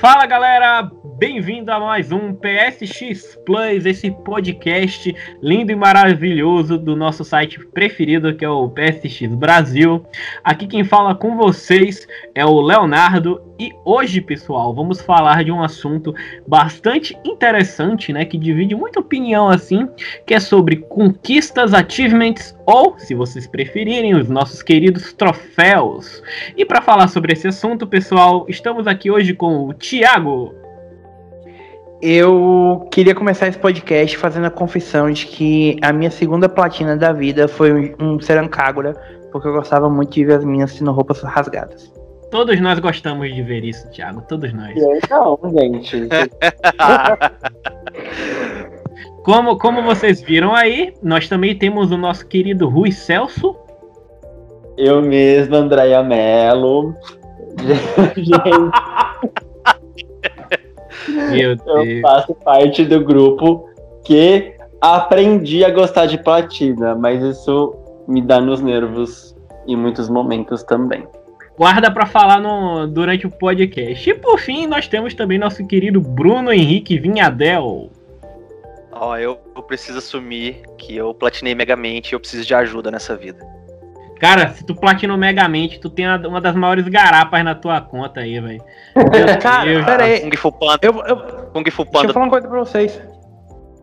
Fala galera, bem-vindo a mais um PSX Plus, esse podcast lindo e maravilhoso do nosso site preferido que é o PSX Brasil. Aqui quem fala com vocês é o Leonardo e hoje, pessoal, vamos falar de um assunto bastante interessante, né, que divide muita opinião assim, que é sobre conquistas, achievements ou, se vocês preferirem, os nossos queridos troféus. E para falar sobre esse assunto, pessoal, estamos aqui hoje com o Thiago. Eu queria começar esse podcast fazendo a confissão de que a minha segunda platina da vida foi um Serancágora, porque eu gostava muito de ver as minhas sendo roupas rasgadas. Todos nós gostamos de ver isso, Thiago. Todos nós. Não, gente. como, como vocês viram aí, nós também temos o nosso querido Rui Celso. Eu mesmo, Andréia Mello. gente. Meu Deus. Eu faço parte do grupo que aprendi a gostar de platina, mas isso me dá nos nervos em muitos momentos também. Guarda para falar no, durante o podcast. E por fim, nós temos também nosso querido Bruno Henrique Vinhadel. Ó, eu, eu preciso assumir que eu platinei Megamente e eu preciso de ajuda nessa vida. Cara, se tu platinou Megamente, tu tem uma das maiores garapas na tua conta aí, velho. Cara, pera aí. Kung Fu Panda. Eu, eu, Kung Fu deixa Panda. eu falar uma coisa pra vocês.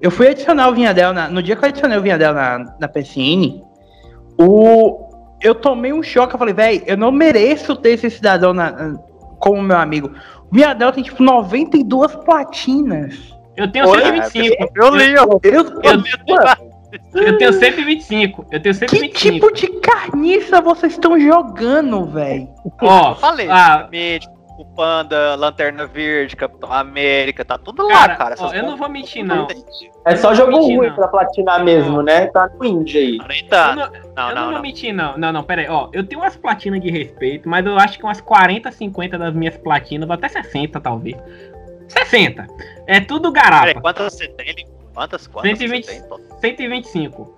Eu fui adicionar o Vinhadel na, no dia que eu adicionei o Vinhadel na, na PSN, o, eu tomei um choque. Eu falei, velho, eu não mereço ter esse cidadão na- como meu amigo. O Vinhadel tem tipo 92 platinas. Eu tenho Oi, 125. Eu li, ó. Eu, Eu tenho 125. Eu tenho que 125. tipo de carniça vocês estão jogando, velho? Ó, Eu falei, ah, Kung Fu Panda, Lanterna Verde, Capitão América, tá tudo lá, cara, cara. ó, eu não vou mentir, não. É só Não jogo mentir, ruim não. pra platinar mesmo, né? Tá no indie aí. Eu tá. não, Não, eu não, não vou não. mentir, não. Não, não, pera aí. Ó, eu tenho umas platinas de respeito, mas eu acho que umas 40, 50 das minhas platinas, até 60 talvez. 60. É tudo Peraí, garapa. quantas você tem? Quantas? Quantas 120. você tem? Tô- 125.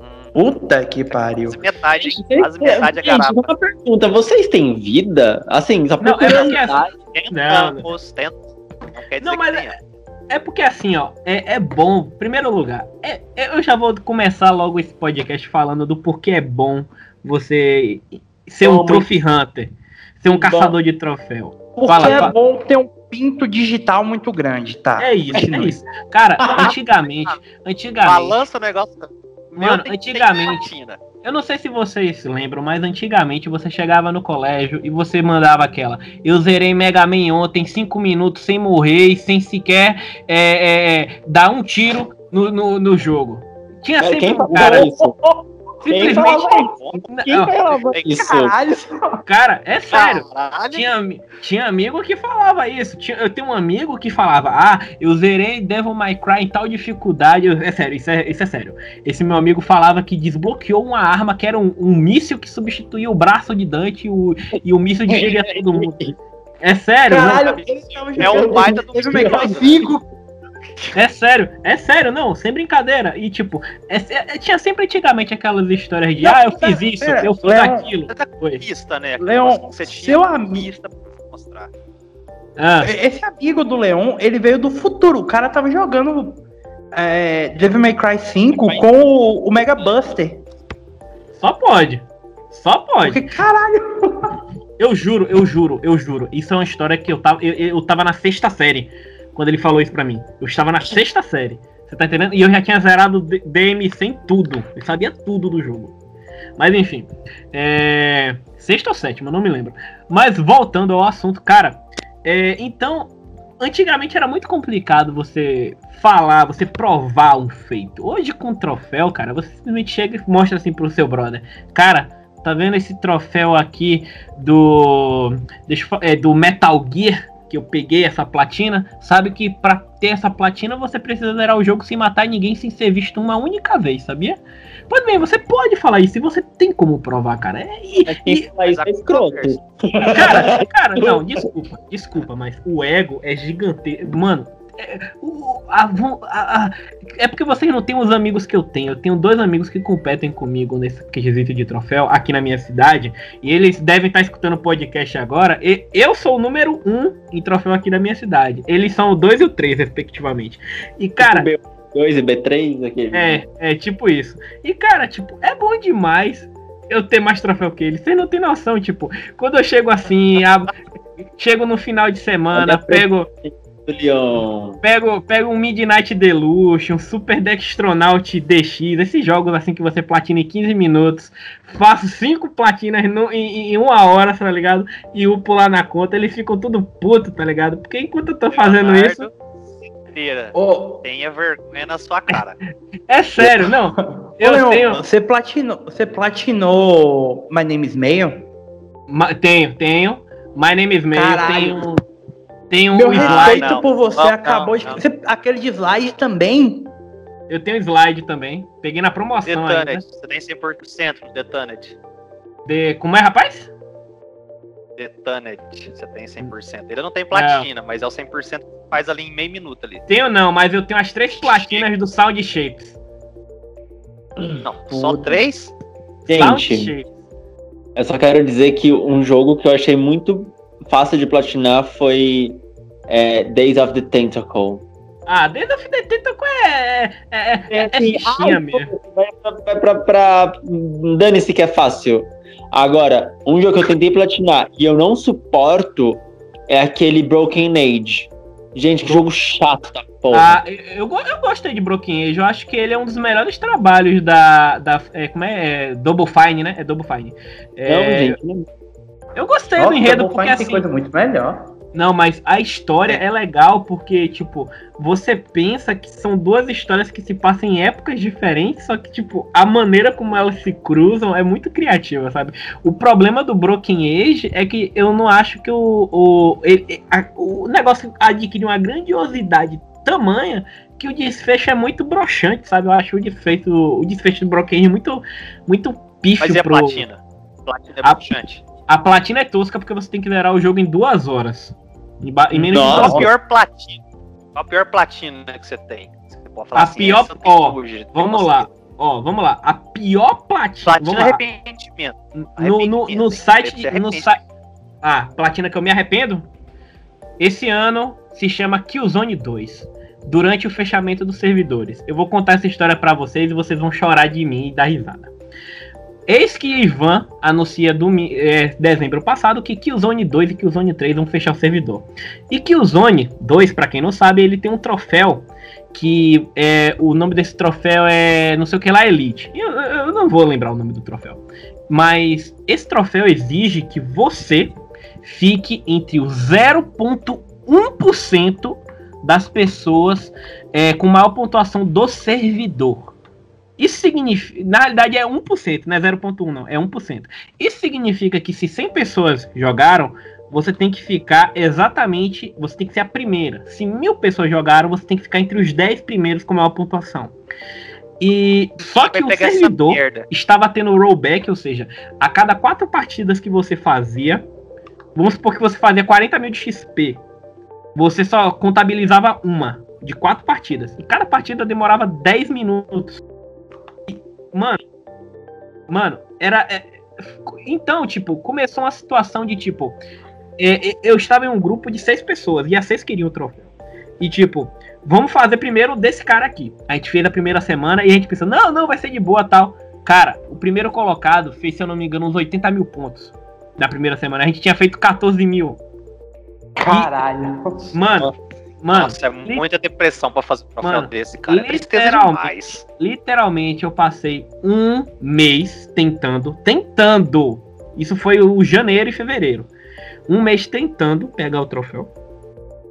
Hum, Puta que pariu. quase metade, quase metade é Gente, garapa. uma pergunta. Vocês têm vida? Assim, só por Não, é tentamos. Não quer dizer Não, mas que tenha. É porque assim, ó, é, é bom, em primeiro lugar, é, é- eu já vou começar logo esse podcast falando do porquê é bom você ser um trophy hunter, ser um Bom. caçador de troféu. Porque Fala, é fala. bom ter um pinto digital muito grande, tá? É isso, é Continue. isso. Cara, antigamente, antigamente, Balança o negócio. Mano, antigamente- eu não sei se vocês se lembram, mas antigamente você chegava no colégio e você mandava aquela. Eu zerei Mega Man ontem, 5 minutos sem morrer e sem sequer é, é, é, dar um tiro no, no, no jogo. Tinha sempre quem um cara, isso? Quem simplesmente. falava isso? Quem falava isso? Caralho. Cara, é sério. Caralho. Tinha, tinha amigo que falava isso. Tinha- eu tenho um amigo que falava: Ah, eu zerei Devil May Cry em tal dificuldade. Eu- é sério, isso é, isso é sério. Esse meu amigo falava que desbloqueou uma arma que era um, um míssil que substituía o braço de Dante e o, e o míssil destruía todo mundo. É sério, né? Caralho, ele tava É um baita do Devil May Cry mentiroso. 5. É sério, é sério, não, sem brincadeira. E tipo, é- é- tinha sempre antigamente aquelas histórias de Não, ah, eu pera, fiz isso, pera, eu fiz Leon, aquilo. Você tá com Foi. pista, né? Leon, Você tinha seu amigo- mostrar. Ah, Esse amigo do Leon, ele veio do futuro. O cara tava jogando é, Devil May Cry 5 com o, o Mega Buster. só pode. Só pode. Porque, caralho, Eu juro, eu juro, eu juro. Isso é uma história que eu tava. Eu, eu tava na sexta série quando ele falou isso pra mim. Eu estava na sexta série. Você tá entendendo? E eu já tinha zerado D- DMC em tudo. Eu sabia tudo do jogo. Mas enfim. É... Sexta ou sétima, não me lembro. Mas voltando ao assunto, cara. é, Então, antigamente era muito complicado você falar, você provar um feito. Hoje com troféu, cara, você simplesmente chega e mostra assim pro seu brother. Cara, tá vendo esse troféu aqui do. Deixa é, do Metal Gear? Que eu peguei essa platina. Sabe que pra ter essa platina você precisa zerar o jogo sem matar ninguém, sem ser visto uma única vez, sabia? Pois bem, você pode falar isso e você tem como provar, cara. É, e- É isso é escroto. Cara, cara, não, desculpa, desculpa, mas o ego é gigantesco. Mano, é, o- a a- a- é porque vocês não têm os amigos que eu tenho. Eu tenho dois amigos que competem comigo nesse quesito de troféu aqui na minha cidade. E eles devem estar escutando o podcast agora. E eu sou o número um em troféu aqui da minha cidade. Eles são o 2 e o 3, respectivamente. E, cara, B2 e B3, aquele. é, é tipo isso. E, cara, tipo, é bom demais eu ter mais troféu que eles. Vocês não tem noção, tipo, quando eu chego assim, ab- chego no final de semana, pego, Leon. pego, pego um Midnight Deluxe, um Super Dextronaut DX, esses jogos assim que você platina em 15 minutos, faço cinco platinas no- em, em uma hora, tá ligado? E upo lá na conta, eles ficam tudo puto, tá ligado? Porque enquanto eu tô fazendo isso, Leonardo Feira, Ô, tenha vergonha na sua cara. é sério, não. ô, Eu Leon, tenho. você platinou, você platinou My Name is Mail? Ma- Tenho, tenho. My name is Mail, Caralho. tenho. Tenho Meu um Ah, slide. respeito por você Não, acabou de. não, você- aquele de slide também. Eu tenho slide também. Peguei na promoção ainda. Detanet, você tem 100% no Detanet. De... Como é, rapaz? Detanet, você tem 100%. Ele não tem platina, mas é o 100% que faz ali em meio minuto ali. Tenho não, mas eu tenho as três platinas do Sound Shapes. Não, só Puta. três? Sound Gente, Shapes. eu só quero dizer que um jogo que eu achei muito fácil de platinar foi é, Days of the Tentacle. Ah, Dead of the Tentacle é. É, é, é, é fichinha mesmo. Vai pra, pra, pra, pra... Dane-se que é fácil. Agora, um jogo que eu tentei platinar e eu não suporto é aquele Broken Age. Gente, que jogo chato da porra. Ah, eu, eu gostei de Broken Age. Eu acho que ele é um dos melhores trabalhos da. da é, como é? é? Double Fine, né? É Double Fine. É, não, gente, não. Eu gostei Nossa, do enredo porque Fine tem assim. coisa muito melhor. Não, mas a história é legal porque, tipo, você pensa que são duas histórias que se passam em épocas diferentes, só que, tipo, a maneira como elas se cruzam é muito criativa, sabe? O problema do Broken Age é que eu não acho que o, o, ele- a- o negócio adquire uma grandiosidade tamanha que o desfecho é muito broxante, sabe? Eu acho o desfecho, o desfecho do Broken Age muito, muito pífio Mas e a pro... platina? Platina é A- broxante. A platina é tosca porque você tem que zerar o jogo em duas horas. Em, ba- em menos de Nossa. duas Qual a pior platina? Qual a pior platina que você tem? Você pode falar A assim, pior- ó, hoje, Vamos lá, ó, vamos lá. A pior platina. Platina vamos lá. arrependimento. No, no, no arrependimento, site. de- No. Ah, platina que eu me arrependo? Esse ano se chama Killzone 2. Durante o fechamento dos servidores. Eu vou contar essa história pra vocês e vocês vão chorar de mim e dar risada. Eis que Ivan anuncia é, dezembro passado que Killzone 2 e Killzone 3 vão fechar o servidor. E Killzone 2, pra quem não sabe, ele tem um troféu que é, o nome desse troféu é não sei o que lá Elite. Eu, eu não vou lembrar o nome do troféu. Mas esse troféu exige que você fique entre o 0,1% das pessoas é, com maior pontuação do servidor. Isso significa. Na realidade é 1%, não é 0,1%, não. É 1%. Isso significa que se 100 pessoas jogaram, você tem que ficar exatamente. Você tem que ser a primeira. Se mil pessoas jogaram, você tem que ficar entre os 10 primeiros com maior pontuação. E só que o servidor estava tendo rollback, ou seja, a cada quatro partidas que você fazia, vamos supor que você fazia 40 mil de XP, você só contabilizava uma de quatro partidas. E cada partida demorava 10 minutos. E, mano, era. é, então, tipo, começou uma situação de tipo. é, é, eu estava em um grupo de seis pessoas e as seis queriam o troféu. E tipo, vamos fazer primeiro desse cara aqui. A gente fez a primeira semana e a gente pensou, não, não, vai ser de boa tal. Cara, o primeiro colocado fez, se eu não me engano, uns 80 mil pontos na primeira semana. A gente tinha feito 14 mil. Caralho. Mano, mano, Nossa, é muita depressão pra fazer um troféu Mano, desse, cara. É literalmente. demais. literalmente eu passei um mês tentando, tentando. Isso foi o janeiro e fevereiro. Um mês tentando pegar o troféu.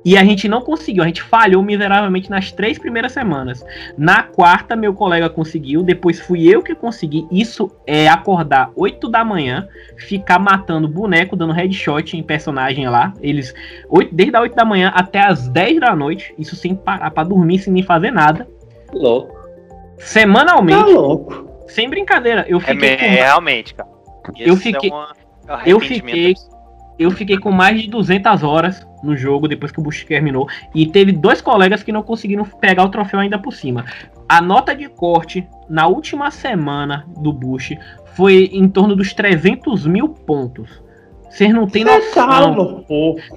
E a gente não conseguiu, a gente falhou miseravelmente nas três primeiras semanas. Na quarta, meu colega conseguiu, depois fui eu que consegui. Isso é acordar 8 da manhã, ficar matando boneco, dando headshot em personagem lá. Eles, oito- desde as 8 da manhã até as 10 da noite, isso sem parar pra dormir, sem nem fazer nada. Louco. Semanalmente, Tá louco. sem brincadeira, eu É, fiquei me- com é, realmente, cara. Eu Esse fiquei- É uma, é um eu fiquei-. Eu fiquei com mais de 200 horas no jogo depois que o Bush terminou. E teve dois colegas que não conseguiram pegar o troféu ainda por cima. A nota de corte na última semana do Bush foi em torno dos 300 mil pontos. Vocês não têm noção.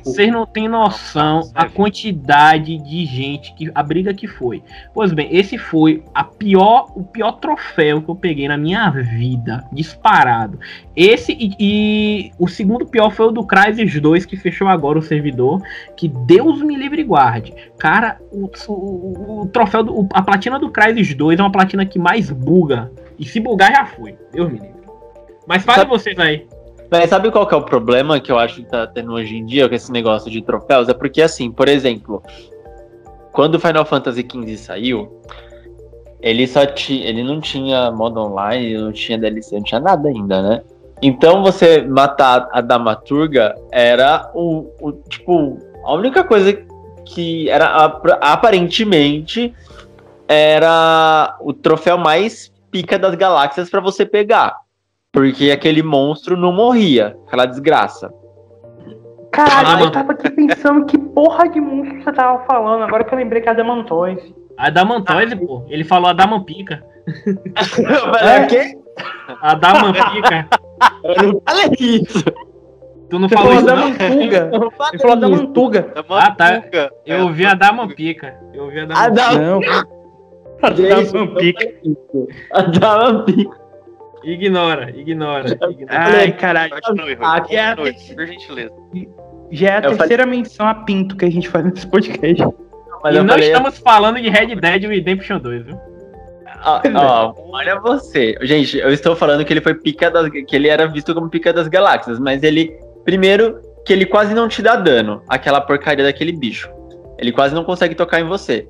Vocês não têm noção a quantidade de gente que a briga que foi. Pois bem, esse foi a pior, o pior troféu que eu peguei na minha vida, disparado. Esse e, e o segundo pior foi o do Crysis 2 que fechou agora o servidor, que Deus me livre e guarde. Cara, o, o, o troféu do, a platina do Crysis 2 é uma platina que mais buga. E se bugar já foi. Deus me livre. Mas fale vocês aí. Mas sabe qual que é o problema que eu acho que tá tendo hoje em dia com esse negócio de troféus? É porque, assim, por exemplo, quando Final Fantasy XV saiu, ele só tinha. Ele não tinha modo online, não tinha DLC, não tinha nada ainda, né? Então você matar a Damaturga era o, o tipo, a única coisa que era aparentemente era o troféu mais pica das galáxias para você pegar. Porque aquele monstro não morria, aquela desgraça. Caralho, eu tava aqui pensando que porra de monstro você tava falando, agora que eu lembrei que é Adamantoise. Adamantoise, ah. pô. Ele falou Adamampica. é o quê? Adamampica. Eu não falei isso. Tu não falou isso, não? Ele falou Adamantuga. Ah, tá. Eu ouvi a Adamampica. Eu ouvi a Adamampica. Adamampica. Adamampica. Ignora, ignora. ignora. Ai, caralho. Aqui é a... por gentileza. Já é a eu terceira falei... menção a Pinto que a gente faz nesse podcast. Mas e não falei... estamos falando de Red Dead Redemption 2, viu? Ó, olha você. Gente, eu estou falando que ele foi pica das. que ele era visto como pica das galáxias, mas ele. Primeiro, que ele quase não te dá dano, aquela porcaria daquele bicho. Ele quase não consegue tocar em você.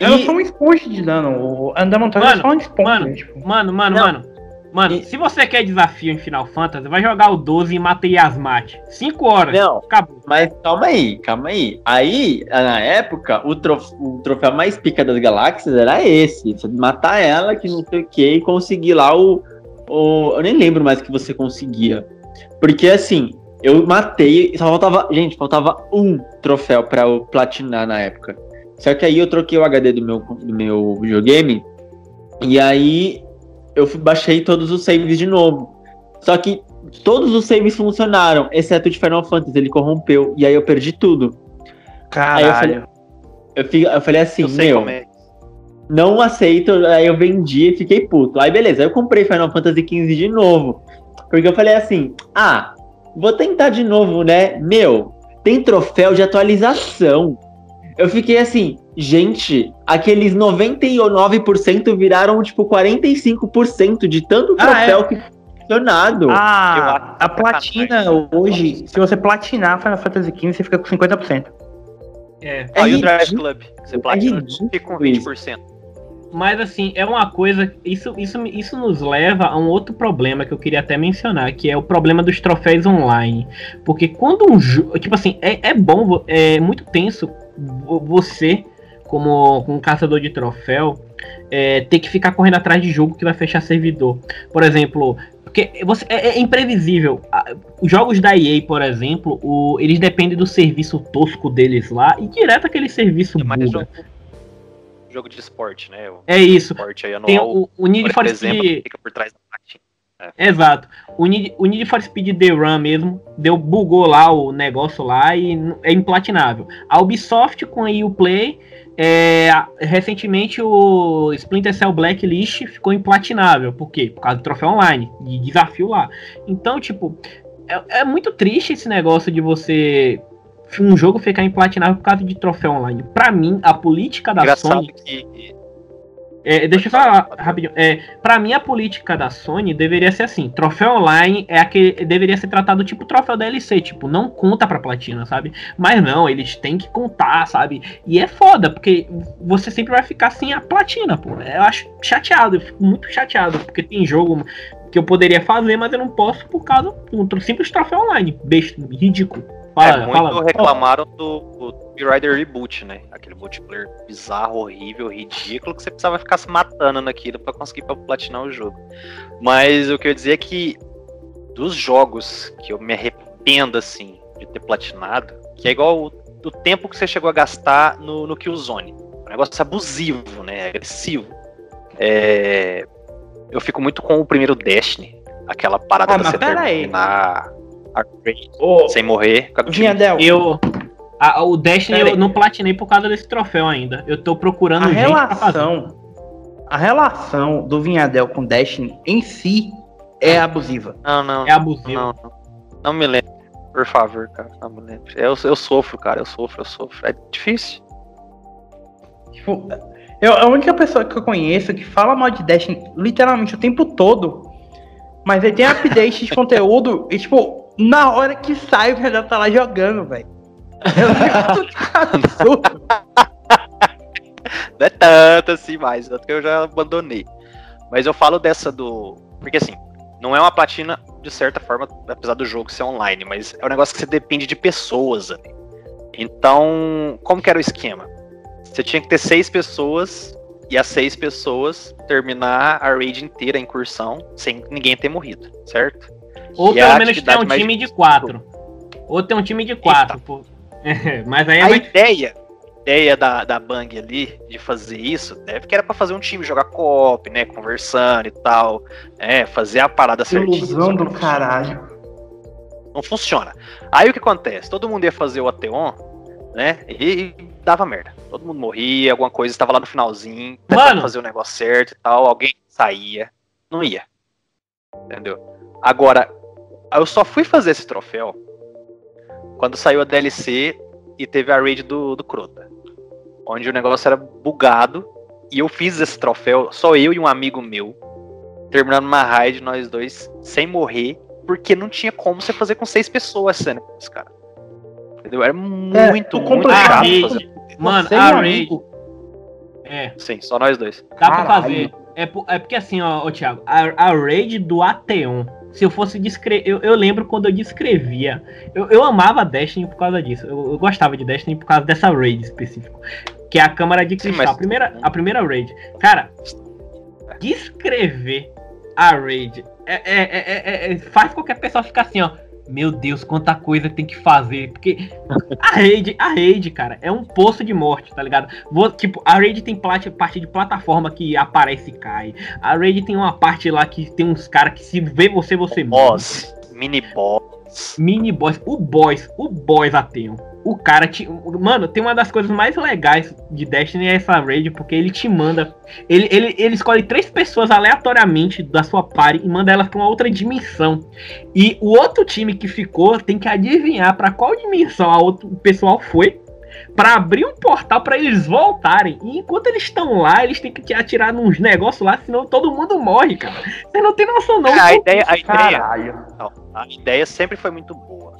Eu e... sou um esponja de dano. O Andamontoya é só um esponja. Mano, tipo. mano, mano, não. mano. Mano, e... se você quer desafio em Final Fantasy, vai jogar o 12 e mata Yasmat. 5 horas. Não, acabou. Mas calma aí, calma aí. Aí, na época, o, trof o troféu mais pica das galáxias era esse. Você matar ela, que não sei o que, e conseguir lá o, o. Eu nem lembro mais que você conseguia. Porque assim, eu matei, só faltava. Gente, faltava um troféu pra eu platinar na época. Só que aí eu troquei o HD do meu, do meu videogame. E aí eu baixei todos os saves de novo. Só que todos os saves funcionaram, exceto o de Final Fantasy, ele corrompeu. E aí eu perdi tudo. Caralho. Eu falei, eu, fico, eu falei assim, eu meu, é. não aceito. Aí eu vendi e fiquei puto. Aí beleza, eu comprei Final Fantasy XV de novo. Porque eu falei assim, ah, vou tentar de novo, né? Meu, tem troféu de atualização. Eu fiquei assim, gente, aqueles 99% viraram tipo 45% de tanto troféu ah, é? que funcionado. Ah, a platina hoje, se você platinar Final Fantasy XV, você fica com 50%. É, é Aí o Drive Club, você platina, é fica com 20%. Mas assim, é uma coisa. Isso, isso, isso nos leva a um outro problema que eu queria até mencionar, que é o problema dos troféus online. Porque quando um jogo. Tipo assim, é, é bom, é muito tenso você, como um caçador de troféu, é, ter que ficar correndo atrás de jogo que vai fechar servidor. Por exemplo, porque você, é, é imprevisível. Os jogos da EA, por exemplo, o, eles dependem do serviço tosco deles lá e direto aquele serviço é mais jogo, de esporte, né? O é isso. Aí anual, Tem o, o Need for Speed. Fica por trás da é. Exato. O Need, o Need for Speed The Run mesmo deu bugou lá o negócio lá e é implatinável. A Ubisoft com a Uplay é, recentemente o Splinter Cell Blacklist ficou implatinável. Por quê? Por causa do troféu online, de desafio lá. Então, tipo, é, é muito triste esse negócio de você um jogo ficar implatinável por causa de troféu online. Para mim, a política da Engraçado Sony que é, deixa eu falar rapidinho. É, pra mim, a política da Sony deveria ser assim: troféu online é aquele. Deveria ser tratado tipo troféu DLC, tipo, não conta pra platina, sabe? Mas não, eles têm que contar, sabe? E é foda, porque você sempre vai ficar sem a platina, pô. Eu acho chateado, eu fico muito chateado, porque tem jogo que eu poderia fazer, mas eu não posso por causa de um simples troféu online. Besta, ridículo. Fala, é, muito fala. reclamaram do, do Tomb Raider Reboot, né? Aquele multiplayer bizarro, horrível, ridículo, que você precisava ficar se matando naquilo para conseguir platinar o jogo. Mas o que eu ia dizer é que dos jogos que eu me arrependo, assim, de ter platinado, que é igual o, o tempo que você chegou a gastar no, no Killzone. Um negócio abusivo, né? Agressivo. É, eu fico muito com o primeiro Destiny. Aquela parada Ah, de mas você pera aí. terminar a raid Ô, sem morrer. Vinhadel, Eu. A- o Destiny Pera eu aí. não platinei por causa desse troféu ainda. Eu tô procurando a gente pra fazer. relação. A relação do Vinhadel com Destiny em si é abusiva. Não, não. É abusivo. Não, não. Não me lembro. Por favor, cara. Não me lembro. Eu, eu sofro, cara. Eu sofro, eu sofro. É difícil. Tipo, eu, a única pessoa que eu conheço que fala mal de Destiny literalmente o tempo todo, mas aí tem update de conteúdo e, tipo, na hora que sai, o Vinhadel tá lá jogando, velho. Não é tanto assim mais, tanto que eu já abandonei. Mas eu falo dessa do. Porque assim, não é uma platina, de certa forma, apesar do jogo ser online, mas é um negócio que você depende de pessoas ali. Então, como que era o esquema? Você tinha que ter seis pessoas e as seis pessoas terminar a raid inteira, a incursão, sem ninguém ter morrido, certo? Ou E pelo menos ter um mais time de quatro. Ou ter um time de quatro. pô. É, mas aí é A ideia, ideia da, da Bang ali de fazer isso, deve que era pra fazer um time jogar co-op, né? Conversando e tal. É, fazer a parada certinha. Ilusão do funciona. caralho. Não funciona. Aí o que acontece? Todo mundo ia fazer o Ateon, né? E, e dava merda. Todo mundo morria, alguma coisa estava lá no finalzinho, tentando fazer o negócio certo e tal, alguém saía, não ia. Entendeu? Agora, eu só fui fazer esse troféu quando saiu a DLC e teve a raid do, do Crota. Onde o negócio era bugado. E eu fiz esse troféu, só eu e um amigo meu, terminando uma raid, nós dois, sem morrer, porque não tinha como você fazer com seis pessoas esse negócio, cara. Entendeu? Era muito, o muito complicado- chato raid. fazer. Mano, Você a um raid. É, Sim, só nós dois. dá pra Caralho. fazer. É, é porque assim, ó, ô, Thiago, a, a raid do Ateon. Se eu fosse descrever. Eu, eu lembro quando eu descrevia. Eu, eu amava Destiny por causa disso. Eu, eu gostava de Destiny por causa dessa raid específica. Que é a Câmara de Sim, Cristal. mas- a, primeira, a primeira raid. Cara, descrever a raid é, é- é- é- é- faz qualquer pessoa ficar assim, ó. Meu Deus, quanta coisa tem que fazer. Porque a raid, a raid, cara, é um poço de morte, tá ligado? Vou- tipo, a raid tem parte de plataforma que aparece e cai. A raid tem uma parte lá que tem uns caras que se vê você, você morre. Boss, mini boss. Mini boss, o boss, o boss Ateon. O cara te. Mano, tem uma das coisas mais legais de Destiny é essa raid, porque ele te manda. Ele, ele, ele escolhe três pessoas aleatoriamente da sua party e manda elas pra uma outra dimensão. E o outro time que ficou tem que adivinhar pra qual dimensão a outro, o pessoal foi. Pra abrir um portal pra eles voltarem. E enquanto eles estão lá, eles têm que te atirar nos negócios lá, senão todo mundo morre, cara. Você não tem noção, não. a ideia, a ideia. Não, a ideia sempre foi muito boa.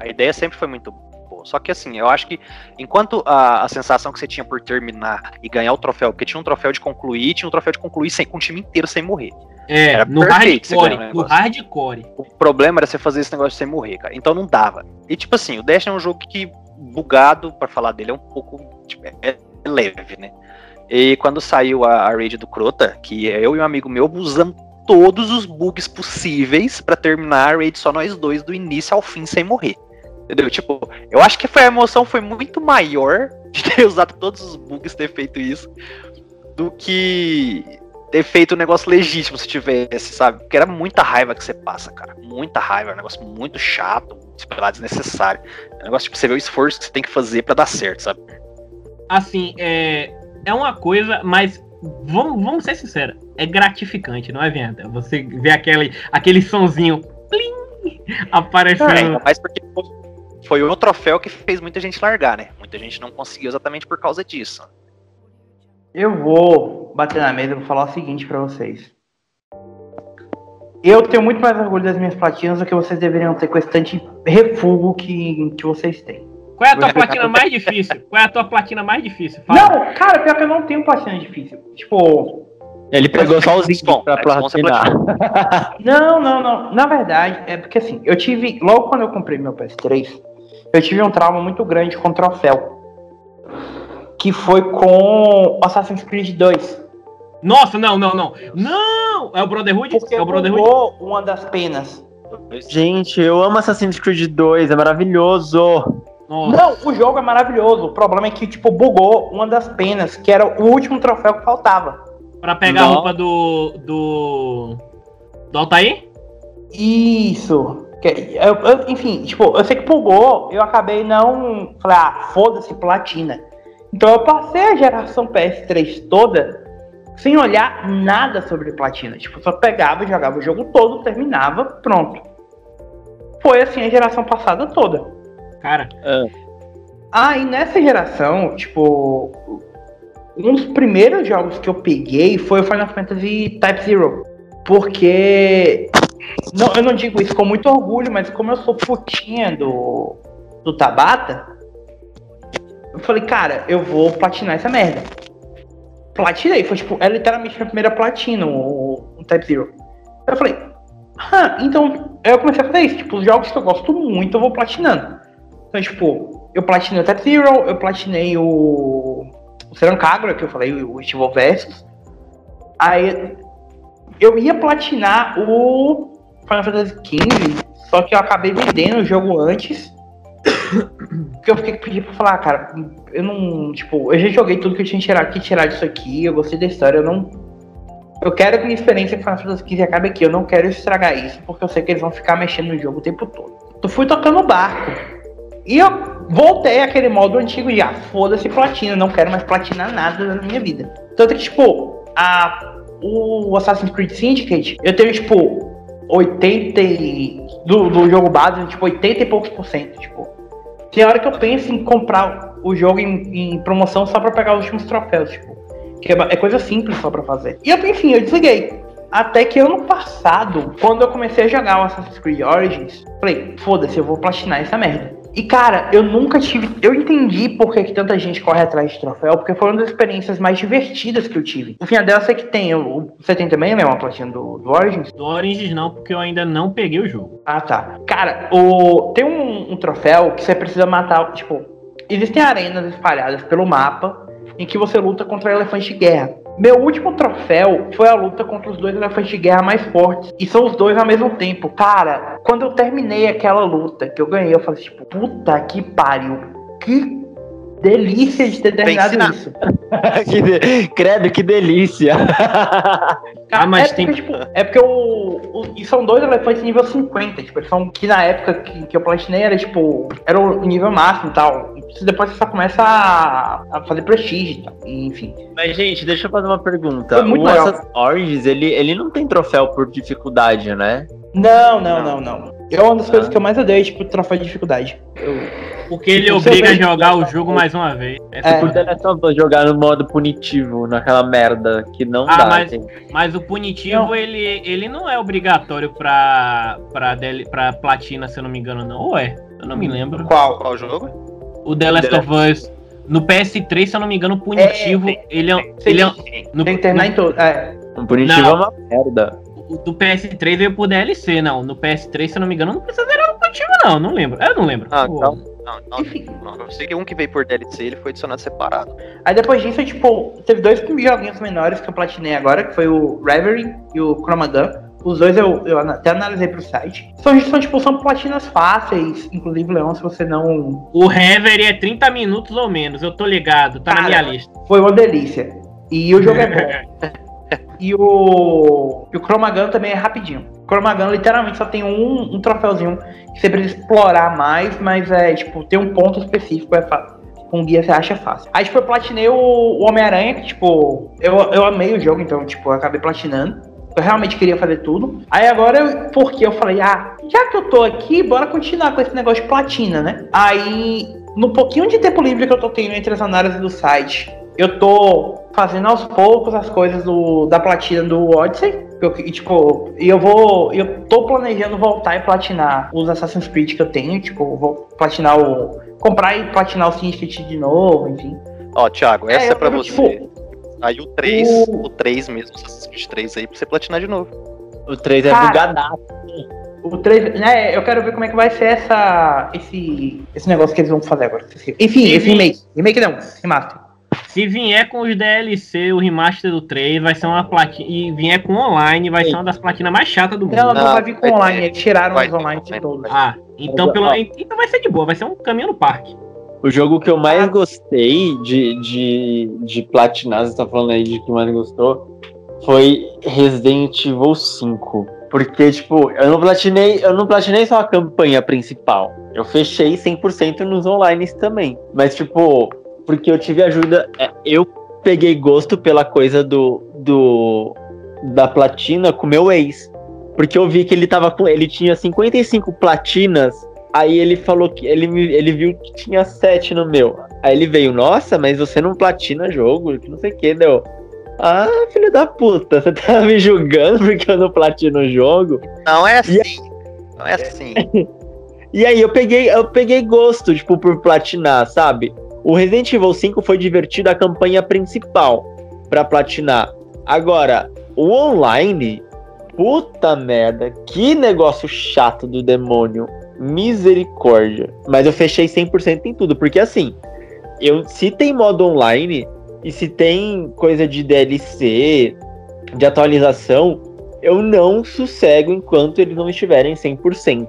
A ideia sempre foi muito boa. Só que assim, eu acho que enquanto a, a sensação que você tinha por terminar e ganhar o troféu, porque tinha um troféu de concluir, tinha um troféu de concluir sem, com o time inteiro sem morrer. É, Era no hardcore, no hardcore. O problema era você fazer esse negócio sem morrer, cara. Então não dava. E tipo assim, o Destiny é um jogo que, bugado, pra falar dele, é um pouco. tipo, é leve, né? E quando saiu a, a raid do Crota, que é eu e um amigo meu usando todos os bugs possíveis pra terminar a raid só nós dois, do início ao fim, sem morrer. Entendeu? Tipo, eu acho que foi, a emoção foi muito maior de ter usado todos os bugs, ter feito isso, do que ter feito um negócio legítimo se tivesse, sabe? Porque era muita raiva que você passa, cara. Muita raiva, é um negócio muito chato, lá, desnecessário. É um negócio, tipo, você vê o esforço que você tem que fazer pra dar certo, sabe? Assim, é, é uma coisa, mas vamos, vamos ser sinceros, é gratificante, não é, Venda? Você vê aquele, aquele sonzinho plim, aparecendo. É, mais porque foi- o troféu que fez muita gente largar, né? Muita gente não conseguiu exatamente por causa disso. Eu vou bater na mesa e vou falar o seguinte pra vocês. Eu tenho muito mais orgulho das minhas platinas do que vocês deveriam ter com esse tanto refúgio que, que vocês têm. Qual é a tua platina mais difícil? Qual é a tua platina mais difícil? Fala. Não, cara, pior que eu não tenho platina difícil. Tipo, Ele pegou só os Bom, pra platinar. Não, não, não. Na verdade, é porque assim, eu tive. Logo quando eu comprei meu PS3, eu tive um trauma muito grande com o troféu. Que foi com Assassin's Creed 2. Nossa, não, não, não. Não! É o Brotherhood? Porque É o Brotherhood? bugou uma das penas. 2. Gente, eu amo Assassin's Creed 2, é maravilhoso. Nossa. Não, o jogo é maravilhoso. O problema é que, tipo, bugou uma das penas, que era o último troféu que faltava. Pra pegar a Não. roupa do. do. do Altair? Isso. Que- eu- eu- enfim, tipo, eu sei que bugou, eu acabei não. Falei, ah, foda-se, platina. Então eu passei a geração PS3 toda sem olhar nada sobre platina. Tipo, só pegava, jogava o jogo todo, terminava, pronto. Foi assim a geração passada toda. Cara, Ah, e nessa geração, tipo, um dos primeiros jogos que eu peguei foi o Final Fantasy Type Zero. Porque. Não, eu não digo isso com muito orgulho, mas como eu sou putinha do, do Tabata, eu falei, cara, eu vou platinar essa merda. Platinei, foi tipo, é literalmente minha primeira platina, o, o Type Zero. Eu falei, ah, então eu comecei a fazer isso, tipo, os jogos que eu gosto muito eu vou platinando. Então, tipo, eu platinei o Type Zero, eu platinei o, o Seran Kagura, que eu falei, o Steve Versus. Aí eu ia platinar o Final Fantasy XV, só que eu acabei vendendo o jogo antes. Porque eu fiquei pedindo pra falar, cara, eu não. Tipo, eu já joguei tudo que eu tinha que tirar, que tirar disso aqui, eu gostei da história, eu não. Eu quero que minha experiência com Final Fantasy XV acabe aqui, eu não quero estragar isso, porque eu sei que eles vão ficar mexendo no jogo o tempo todo. Eu fui tocando o barco. E eu voltei àquele modo antigo de, ah, foda-se platina, não quero mais platinar nada na minha vida. Tanto que, tipo, a, o Assassin's Creed Syndicate, eu tenho, tipo, 80 e, do, do jogo base, tipo, 80 e poucos por cento, tipo. Tem hora que eu penso em comprar o jogo em, em promoção só pra pegar os últimos troféus, tipo. Que é, é coisa simples só pra fazer. E eu, enfim, eu desliguei. Até que ano passado, quando eu comecei a jogar o Assassin's Creed Origins, falei, foda-se, eu vou platinar essa merda. E cara, eu nunca tive. Eu entendi por que, que tanta gente corre atrás de troféu, porque foi uma das experiências mais divertidas que eu tive. O final dela sei que tem. Você tem também, né? Uma platina do, do Origins? do Origins não, porque eu ainda não peguei o jogo. Ah, tá. Cara, o... tem um, um troféu que você precisa matar. Tipo, existem arenas espalhadas pelo mapa em que você luta contra elefantes de guerra. Meu último troféu foi a luta contra os dois elefantes de guerra mais fortes. E são os dois ao mesmo tempo. Cara, quando eu terminei aquela luta que eu ganhei, eu falei, tipo, puta que pariu. Que delícia de ter terminado ensinar. isso. que de- Credo, que delícia. Ah, mas é tem- Porque, tipo, é porque o, o- E são dois elefantes nível 50. Tipo, eles são. Que na época que, que eu platinei era, tipo. Era o nível máximo e tal. E depois você só começa a, a fazer prestígio e tal. Enfim. Mas, gente, deixa eu fazer uma pergunta. Foi muito o legal. Assassin's Origins, ele, ele não tem troféu por dificuldade, né? Não, não, não, não. É uma das coisas que eu mais odeio, tipo, troféu de dificuldade. Eu, Porque ele Tipo, obriga a jogar o jogo mais uma vez. Essa É. The Last of Us jogar no modo punitivo, naquela merda que não Ah, dá. mas- gente. Mas o punitivo, ele, ele não é obrigatório pra, pra, dele- pra platina, se eu não me engano, não. Ou é? Eu não me lembro. qual? Qual jogo? O The Last of Us. No PS3, se eu não me engano, o punitivo, É, ele é. Tem, Ele é no, tem que terminar em todo. É. Um punitivo Não. é uma merda. Do PS3 veio pro DLC, não. No PS3, se eu não me engano, não precisa zerar o punitivo, não. Não lembro. Eu não lembro. Ah, Pô, então. Não, não, Enfim. não. Eu sei que um que veio por DLC, ele foi adicionado separado. Aí depois disso, tipo, teve dois joguinhos menores que eu platinei agora, que foi o Reverie e o Chromagun. Os dois eu, eu até analisei pro site. São, são, tipo, são platinas fáceis, inclusive, Leão, se você não. O Reverie é 30 minutos ou menos, eu tô ligado, tá na Cara, minha lista. Foi uma delícia. E o jogo é bom. E o. E o Chromagun também é rapidinho. O Chromagun literalmente só tem um, um troféuzinho que você precisa explorar mais, mas é tipo, tem um ponto específico, é fácil. Com guia você acha fácil. Aí, tipo, eu platinei o, o Homem-Aranha, que, tipo, eu, eu amei o jogo, então, tipo, eu acabei platinando. Eu realmente queria fazer tudo. Aí agora, eu, porque eu falei, ah, já que eu tô aqui, bora continuar com esse negócio de platina, né? Aí, no pouquinho de tempo livre que eu tô tendo entre as análises do site, eu tô fazendo aos poucos as coisas do, da platina do Odyssey. Eu, e, tipo, e eu vou. Eu tô planejando voltar e platinar os Assassin's Creed que eu tenho. Tipo, vou platinar o. Comprar e platinar o Syndicate de novo, enfim. Ó, Thiago, essa é, eu- pra eu, você. tipo, Aí o 3, o- o 3 mesmo, Assassin's Creed 3 aí, pra você platinar de novo. O 3 é Cara, bugadaço. O 3, né, eu quero ver como é que vai ser essa, esse, esse negócio que eles vão fazer agora. Enfim, esse remake. Remake não, remaster. Se vier com os DLC, o remaster do 3, vai ser uma platina. E vier com online, vai ser uma das platinas mais chatas do mundo. Ela não, Não, vai vir com ter. online, eles tiraram os online de todos. Ah, então, pelo... então vai ser de boa, vai ser um caminho no parque. O jogo que eu mais Ah. gostei de, de, de platinar, você tá falando aí de que mais gostou, foi Resident Evil 5. Porque, tipo, eu não platinei, eu não platinei só a campanha principal. Eu fechei 100% nos online também. Mas, tipo, porque eu tive ajuda. é, Eu peguei gosto pela coisa do, do da platina com meu ex. Porque eu vi que ele tava com. Ele tinha 55 platinas. Aí ele falou que. Ele, ele viu que tinha 7 no meu. Aí ele veio, nossa, mas você não platina jogo, que não sei o que, deu. Ah, filho da puta, você tá me julgando porque eu não platino o jogo? Não é assim. Não é assim. E aí eu peguei, eu peguei gosto, tipo, por platinar, sabe? O Resident Evil 5 foi divertido a campanha principal pra platinar. Agora, o online, puta merda, que negócio chato do demônio. Misericórdia. Mas eu fechei 100% em tudo, porque assim, eu se tem modo online e se tem coisa de DLC, de atualização, eu não sossego enquanto eles não estiverem 100%.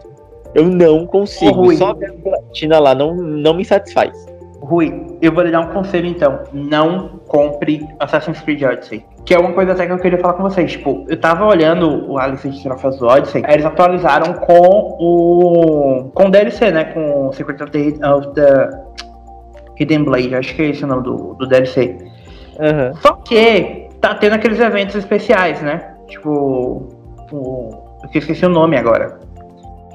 Eu não consigo. Rui. Só ver a platina lá não, não me satisfaz. Rui, eu vou lhe dar um conselho então. Não compre Assassin's Creed Odyssey. Que é uma coisa até que eu queria falar com vocês. Tipo, eu tava olhando o a lista de troféus do Odyssey. Eles atualizaram com o. com o DLC, né? Com o Secret of the, of the Hidden Blade. Acho que é esse o nome do, do DLC. Só que tá tendo aqueles eventos especiais, né? Tipo. O, eu esqueci o nome agora.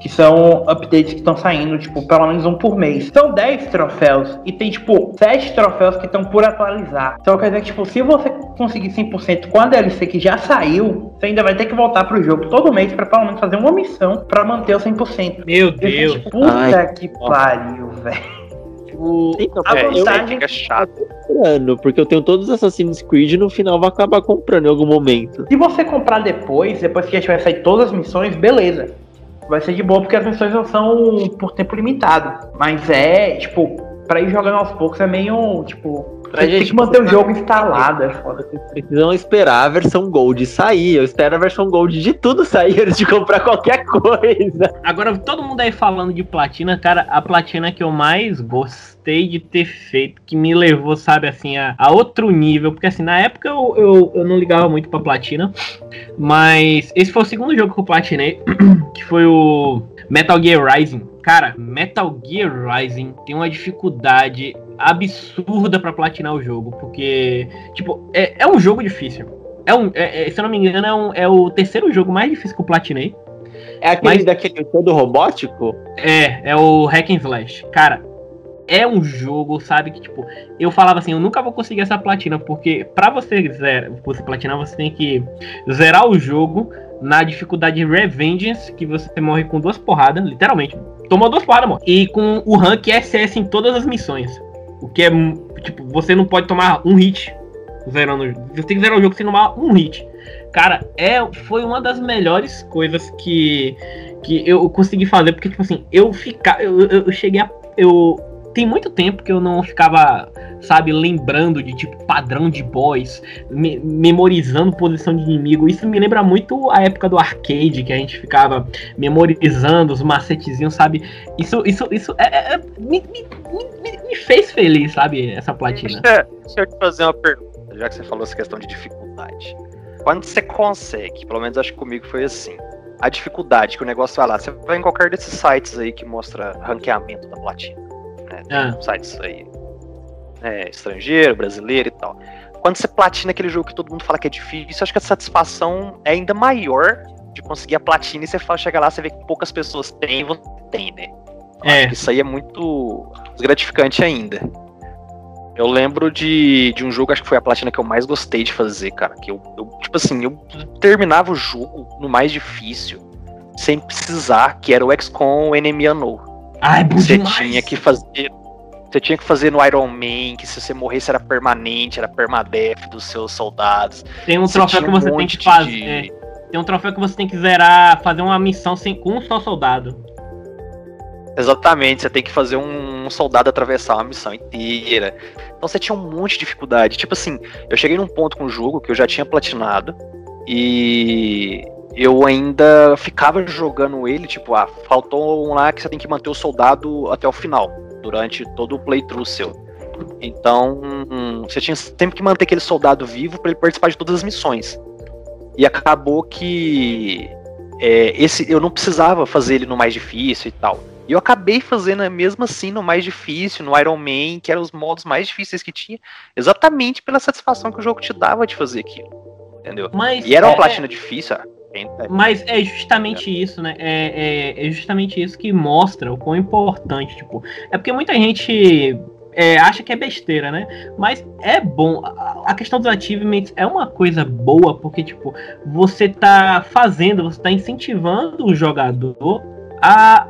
Que são updates que estão saindo, tipo, pelo menos um por mês. São 10 troféus e tem, tipo, 7 troféus que estão por atualizar. Então quer dizer que, tipo, se você conseguir 100% com a DLC que já saiu, você ainda vai ter que voltar pro jogo todo mês pra pelo menos fazer uma missão pra manter o 100%. Meu Deus. tipo, Puta Ai, que pariu, velho. O... Então, A É, isso aí vantagem- fica chato. comprando, porque eu tenho todos os Assassin's Creed e no final vou acabar comprando em algum momento. Se você comprar depois, depois que já tiver saído todas as missões, beleza. Vai ser de boa porque as missões não são por tempo limitado. Mas é, tipo, pra ir jogando aos poucos é meio, tipo. Tem gente que manter o jogo instalado, é foda. Vocês precisam esperar a versão Gold sair. Eu espero a versão Gold de tudo sair antes de comprar qualquer coisa. Agora, todo mundo aí falando de platina, cara, a platina que eu mais gostei de ter feito, que me levou, sabe, assim, a, a outro nível, porque assim, na época eu, eu, eu não ligava muito pra platina, mas esse foi o segundo jogo que eu platinei, que foi o Metal Gear Rising. Cara, Metal Gear Rising tem uma dificuldade absurda pra platinar o jogo, porque, tipo, é, é um jogo difícil. É um, é- é- se eu não me engano, é, um- é o terceiro jogo mais difícil que eu platinei. É aquele Mas- daquele todo robótico? É, é o Hack and Slash. Cara, é um jogo, sabe, que tipo, eu falava assim, eu nunca vou conseguir essa platina, porque pra você, zera, você platinar, você tem que zerar o jogo na dificuldade Revengeance, que você morre com duas porradas, literalmente. Tomou porradas, morre. E com o rank SS em todas as missões. O que é, tipo, você não pode tomar um hit zerando. Você tem que zerar o jogo sem tomar um hit. Cara, é, foi uma das melhores coisas que, que eu consegui fazer, porque, tipo assim, eu ficar. Eu, eu, eu cheguei a. Eu, tem muito tempo que eu não ficava, sabe, lembrando de tipo padrão de boss, me- memorizando posição de inimigo. Isso me lembra muito a época do arcade, que a gente ficava memorizando os macetezinhos, sabe? Isso, isso, isso é, é- me, me, me- me fez feliz, sabe, essa platina. Deixa, deixa eu te fazer uma pergunta, já que você falou essa questão de dificuldade. Quando você consegue, pelo menos acho que comigo foi assim, a dificuldade que o negócio vai lá, você vai em qualquer desses sites aí que mostra ranqueamento da platina. Né? Ah. sites aí é, estrangeiro, brasileiro e tal. Quando você platina aquele jogo que todo mundo fala que é difícil, acho que a satisfação é ainda maior de conseguir a platina e você fala, chega lá, você vê que poucas pessoas têm e você tem, né? É. Acho que isso aí é muito gratificante ainda. Eu lembro de, de um jogo, acho que foi a platina que eu mais gostei de fazer, cara. Que eu, eu, tipo assim, eu terminava o jogo no mais difícil, sem precisar, que era o XCOM Enemy Unknown. Ai, bom Você demais. tinha que fazer. Você tinha que fazer no Iron Man, que se você morresse era permanente, era permadeath dos seus soldados. Tem um Você troféu que um você tem monte que fazer. de- é, tem um troféu que você tem que zerar, fazer uma missão sem, com um só soldado. Exatamente, você tem que fazer um, um soldado atravessar uma missão inteira. Então você tinha um monte de dificuldade. Tipo assim, eu cheguei num ponto com o jogo que eu já tinha platinado e eu ainda ficava jogando ele, tipo, ah, faltou um lá que você tem que manter o soldado até o final, durante todo o playthrough seu. Então, hum, você tinha sempre que manter aquele soldado vivo para ele participar de todas as missões. E acabou que é, esse eu não precisava fazer ele no mais difícil e tal. E eu acabei fazendo mesmo assim no mais difícil, no Iron Man, que eram os modos mais difíceis que tinha, exatamente pela satisfação que o jogo te dava de fazer aquilo. Entendeu? Mas E era uma é- platina difícil, ah, Mas é justamente isso, né? É, é, é justamente isso que mostra o quão importante, tipo. É porque muita gente é, acha que é besteira, né? Mas é bom. A, a questão dos achievements é uma coisa boa, porque, tipo, você tá fazendo, você tá incentivando o jogador a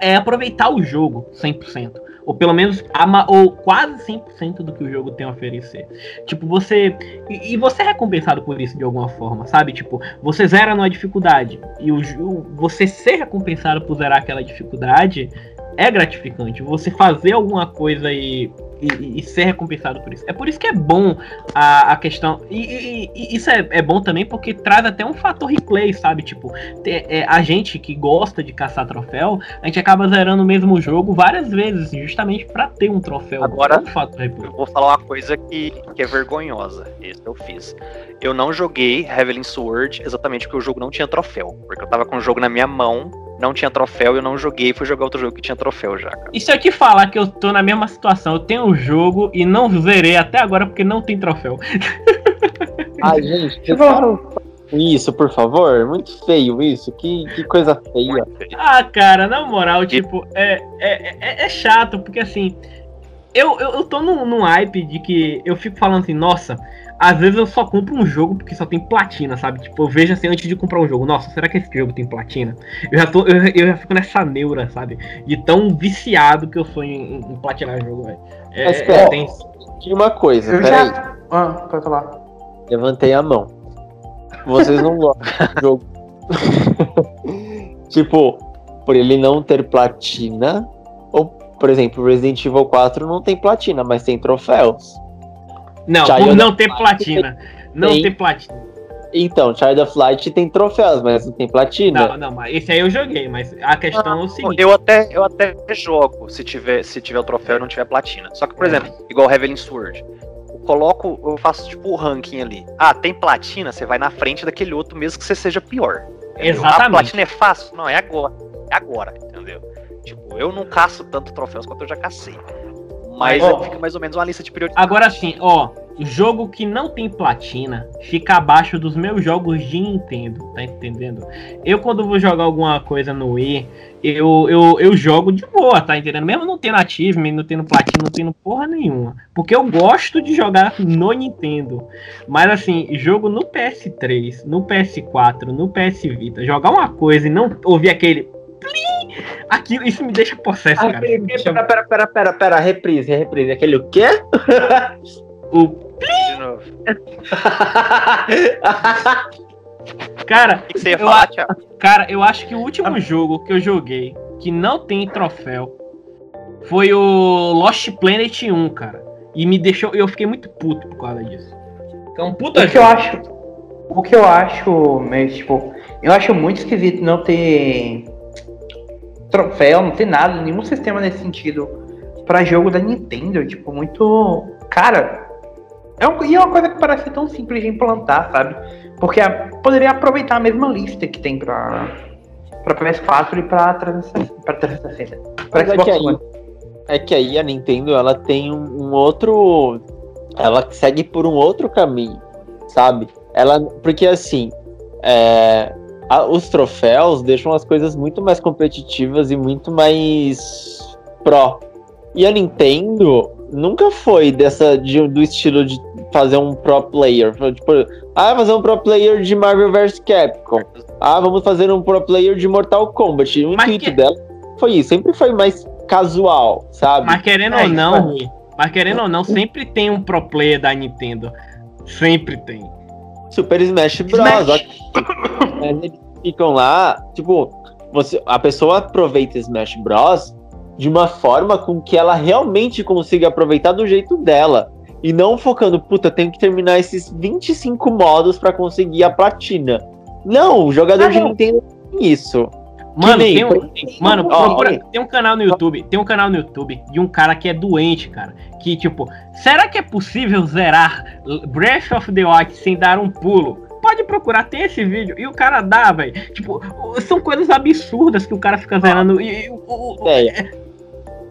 é, aproveitar o jogo 100%. Ou pelo menos ama, ou quase 100% do que o jogo tem a oferecer. Tipo, você. E, e você é recompensado por isso de alguma forma, sabe? Tipo, você zera numa dificuldade. E o, você ser recompensado por zerar aquela dificuldade é gratificante. Você fazer alguma coisa e, e, e ser recompensado por isso. É por isso que é bom a, a questão. E, e- isso é, é bom também porque traz até um fator replay, sabe? Tipo, é, a gente que gosta de caçar troféu, a gente acaba zerando o mesmo jogo várias vezes, justamente pra ter um troféu. Agora- um. Eu vou falar uma coisa que, que é vergonhosa. Isso eu fiz. Eu não joguei Heavenly Sword exatamente porque o jogo não tinha troféu. Porque eu tava com o jogo na minha mão, não tinha troféu, eu não joguei, fui jogar outro jogo que tinha troféu já, cara. E se eu te falar que eu tô na mesma situação, eu tenho o jogo e não zerei até agora porque não tem troféu. Ai, gente, com isso, por favor? Muito feio isso. Que, que coisa feia. Ah, cara, na moral, tipo, é, é, é, é chato, porque assim, eu, eu, eu tô num, num hype de que eu fico falando assim, nossa, às vezes eu só compro um jogo porque só tem platina, sabe? Tipo, eu vejo assim antes de comprar um jogo, nossa, será que esse jogo tem platina? Eu já, tô, eu, eu já fico nessa neura, sabe? De tão viciado que eu sou em, em- em platinar jogo, velho. É, Mas, espera, é, tem- Tinha uma coisa, Eu peraí. já. Ah, pode falar. Levantei a mão. Vocês não gostam do jogo. tipo, por ele não ter platina. Ou, por exemplo, Resident Evil 4 não tem platina, mas tem troféus. Não, Child por não ter platina. Não tem- ter platina. Então, Child of Light tem troféus, mas não tem platina. Não, não, mas esse aí eu joguei, mas a questão é o seguinte. Eu até, eu até jogo se tiver, se tiver o troféu e não tiver platina. Só que, por exemplo, igual Heavenly Sword. Eu coloco, eu faço tipo o ranking ali. Ah, tem platina, você vai na frente daquele outro, mesmo que você seja pior. entendeu? A Exatamente. platina é fácil? Não, é agora. É agora, entendeu? Tipo, eu não caço tanto troféus quanto eu já cacei. Mas Ó. fica mais ou menos uma lista de prioridades. Agora sim, ó, jogo que não tem platina fica abaixo dos meus jogos de Nintendo, tá entendendo? Eu quando vou jogar alguma coisa no Wii, eu, eu, eu jogo de boa, tá entendendo? Mesmo não tendo achievement, não tendo platina, não tendo porra nenhuma. Porque eu gosto de jogar no Nintendo. Mas assim, jogo no PS3, no PS4, no PS Vita, jogar uma coisa e não ouvir aquele plim, aquilo, isso me deixa possesso, Ah, cara. Isso me deixa- pera, pera, pera, pera, pera, reprise, reprise. Aquele o quê? o De novo. cara, que você ia Eu falar, a- Thiago? Cara, eu acho que o último jogo que eu joguei que não tem troféu foi o Lost Planet 1, cara. E me deixou. Eu fiquei muito puto por causa disso. É um puta O que eu acho. O que eu acho, mas, tipo, eu acho muito esquisito não ter troféu, não ter nada, nenhum sistema nesse sentido pra jogo da Nintendo, tipo, muito. Cara, é um, e é uma coisa que parece tão simples de implantar, sabe? Porque a- poderia aproveitar a mesma lista que tem pra, pra PS4 e pra 360. Pra 360. Pra Mas é Xbox que aí- One. É que aí a Nintendo ela tem um, um outro. Ela segue por um outro caminho, sabe? Ela. Porque assim. é, a- os troféus deixam as coisas muito mais competitivas e muito mais pró. E a Nintendo nunca foi dessa de- do estilo de fazer um pro player. Tipo, ah, fazer um pro player de Marvel vs Capcom. Ah, vamos fazer um pro player de Mortal Kombat. O Mas intuito que- dela foi isso, sempre foi mais casual, sabe? Mas querendo É, ou não, isso Rui, mas querendo ou não, sempre tem um pro player da Nintendo. Sempre tem. Super Smash Bros. Smash. Mas eles ficam lá, tipo, você, a pessoa aproveita Smash Bros de uma forma com que ela realmente consiga aproveitar do jeito dela. E não focando, puta, tenho que terminar esses 25 modos para conseguir a platina. Não, o jogador Ah, de não. Nintendo tem isso. Mano, tem um, mano ó, procura- tem um canal no YouTube, tem um canal no YouTube de um cara que é doente, cara. Que, tipo, será que é possível zerar Breath of the Wild sem dar um pulo? Pode procurar, tem esse vídeo. E o cara dá, velho. Tipo, são coisas absurdas que o cara fica zerando. E, e o- Ideia.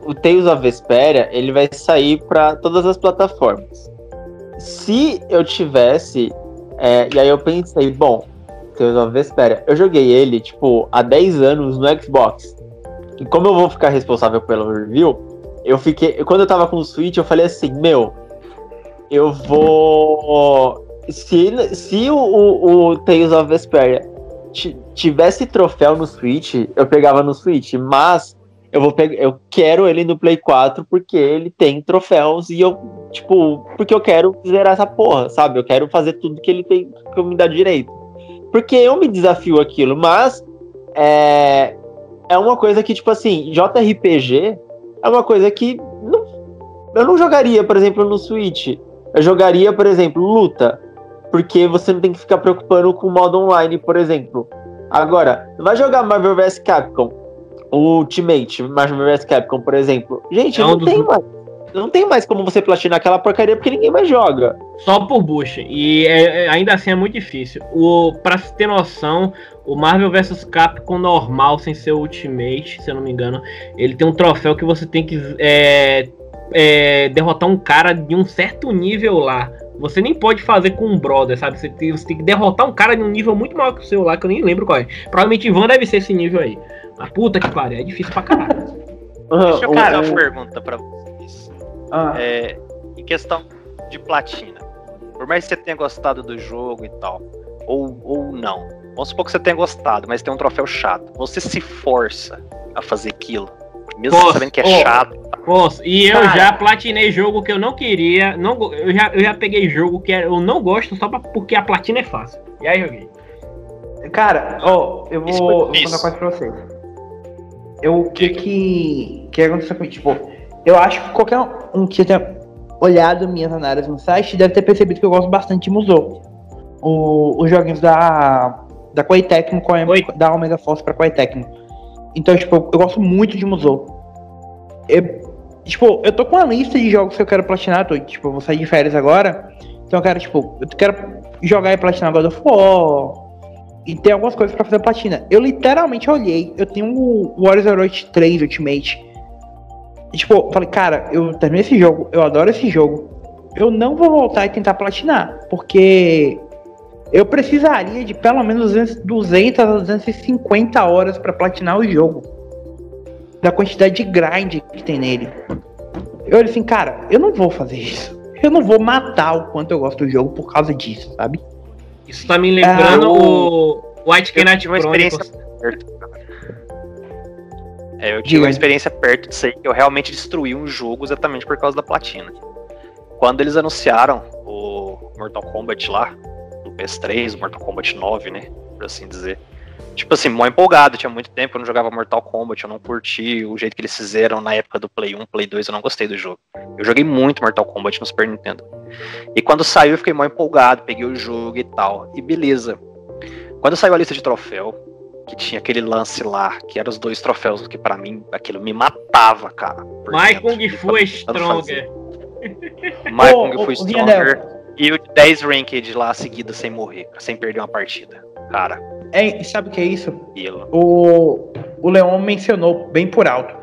O Tales of Vesperia, ele vai sair para todas as plataformas. Se eu tivesse, é, e aí eu pensei, bom, Tales of Vesperia, eu joguei ele, tipo, há 10 anos no Xbox. E como eu vou ficar responsável pelo review, eu fiquei, quando eu tava com o Switch, eu falei assim, meu, eu vou se, se o, o, o Tales of Vesperia ti- tivesse troféu no Switch, eu pegava no Switch, mas eu vou pegar, eu quero ele no Play 4 porque ele tem troféus e eu, tipo, porque eu quero zerar essa porra, sabe? Eu quero fazer tudo que ele tem que me dá direito. Porque eu me desafio aquilo, mas é, é uma coisa que, tipo assim, JRPG é uma coisa que não, eu não jogaria, por exemplo, no Switch. Eu jogaria, por exemplo, luta. Porque você não tem que ficar preocupando com o modo online, por exemplo. Agora, vai jogar Marvel vs Capcom, o Ultimate Marvel vs Capcom, por exemplo. Gente, É um não dos- tem mais. Não tem mais como você platinar aquela porcaria porque ninguém mais joga. Só por bucha. E é- é- ainda assim é muito difícil. O, pra se ter noção, o Marvel vs Capcom normal, sem ser o Ultimate, se eu não me engano, ele tem um troféu que você tem que é, é, derrotar um cara de um certo nível lá. Você nem pode fazer com um brother, sabe? Você tem, você tem que derrotar um cara de um nível muito maior que o seu lá, que eu nem lembro qual é. Provavelmente Ivan deve ser esse nível aí. Mas puta que pariu, é difícil pra caralho. Deixa eu fazer uma pergunta pra vocês. Ah, É, em questão de platina, por mais que você tenha gostado do jogo e tal, ou, ou não, vamos supor que você tenha gostado, mas tem um troféu chato, você se força a fazer aquilo, mesmo Posso. sabendo que é Ó. chato. Posso. E eu Cara. já platinei jogo que eu não queria. Não, eu, já, eu já peguei jogo que eu não gosto só pra, porque a platina é fácil. E aí joguei. Cara, ó, eu vou, Isso eu foi vou contar coisa pra vocês. Eu, o que que, que aconteceu comigo? Tipo, eu acho que qualquer um que tenha olhado minhas análises no site deve ter percebido que eu gosto bastante de Musou. O, os joguinhos da, da Koei Tecmo, da Omega Force pra Koei Tecmo. Então, tipo, eu, gosto muito de Musou. Eu, tipo, eu tô com uma lista de jogos que eu quero platinar, tô, tipo, eu vou sair de férias agora. Então eu quero, tipo, eu quero jogar e platinar God of War. E tem algumas coisas pra fazer platina. Eu literalmente olhei, eu tenho o Warriors Heroic 3 Ultimate. E, tipo, eu falei, cara, eu terminei esse jogo, eu adoro esse jogo. Eu não vou voltar e tentar platinar, porque eu precisaria de pelo menos 200, 200 a 250 horas pra platinar o jogo. Da quantidade de grind que tem nele. Eu olhei assim, cara, eu não vou fazer isso. Eu não vou matar o quanto eu gosto do jogo por causa disso, sabe? Isso tá me lembrando Ah, o White Knight tive uma Chronicles. experiência. É, eu tive uma experiência perto disso aí, que eu realmente destruí um jogo exatamente por causa da platina. Quando eles anunciaram o Mortal Kombat lá, do PS3, o Mortal Kombat 9, né, por assim dizer. Tipo assim, mó empolgado, tinha muito tempo que eu não jogava Mortal Kombat, eu não curti o jeito que eles fizeram na época do Play 1, Play 2, eu não gostei do jogo. Eu joguei muito Mortal Kombat no Super Nintendo. E quando saiu eu fiquei mó empolgado, peguei o jogo e tal. E beleza. Quando saiu a lista de troféu, que tinha aquele lance lá, que eram os dois troféus, que pra mim aquilo me matava, cara. My dentro. Kung Fu é. Stronger. My Kung Fu Stronger e o 10 Ranked lá seguido sem morrer, sem perder uma partida. Cara, É, e sabe o que é isso? aquilo. O, o Leon mencionou bem por alto.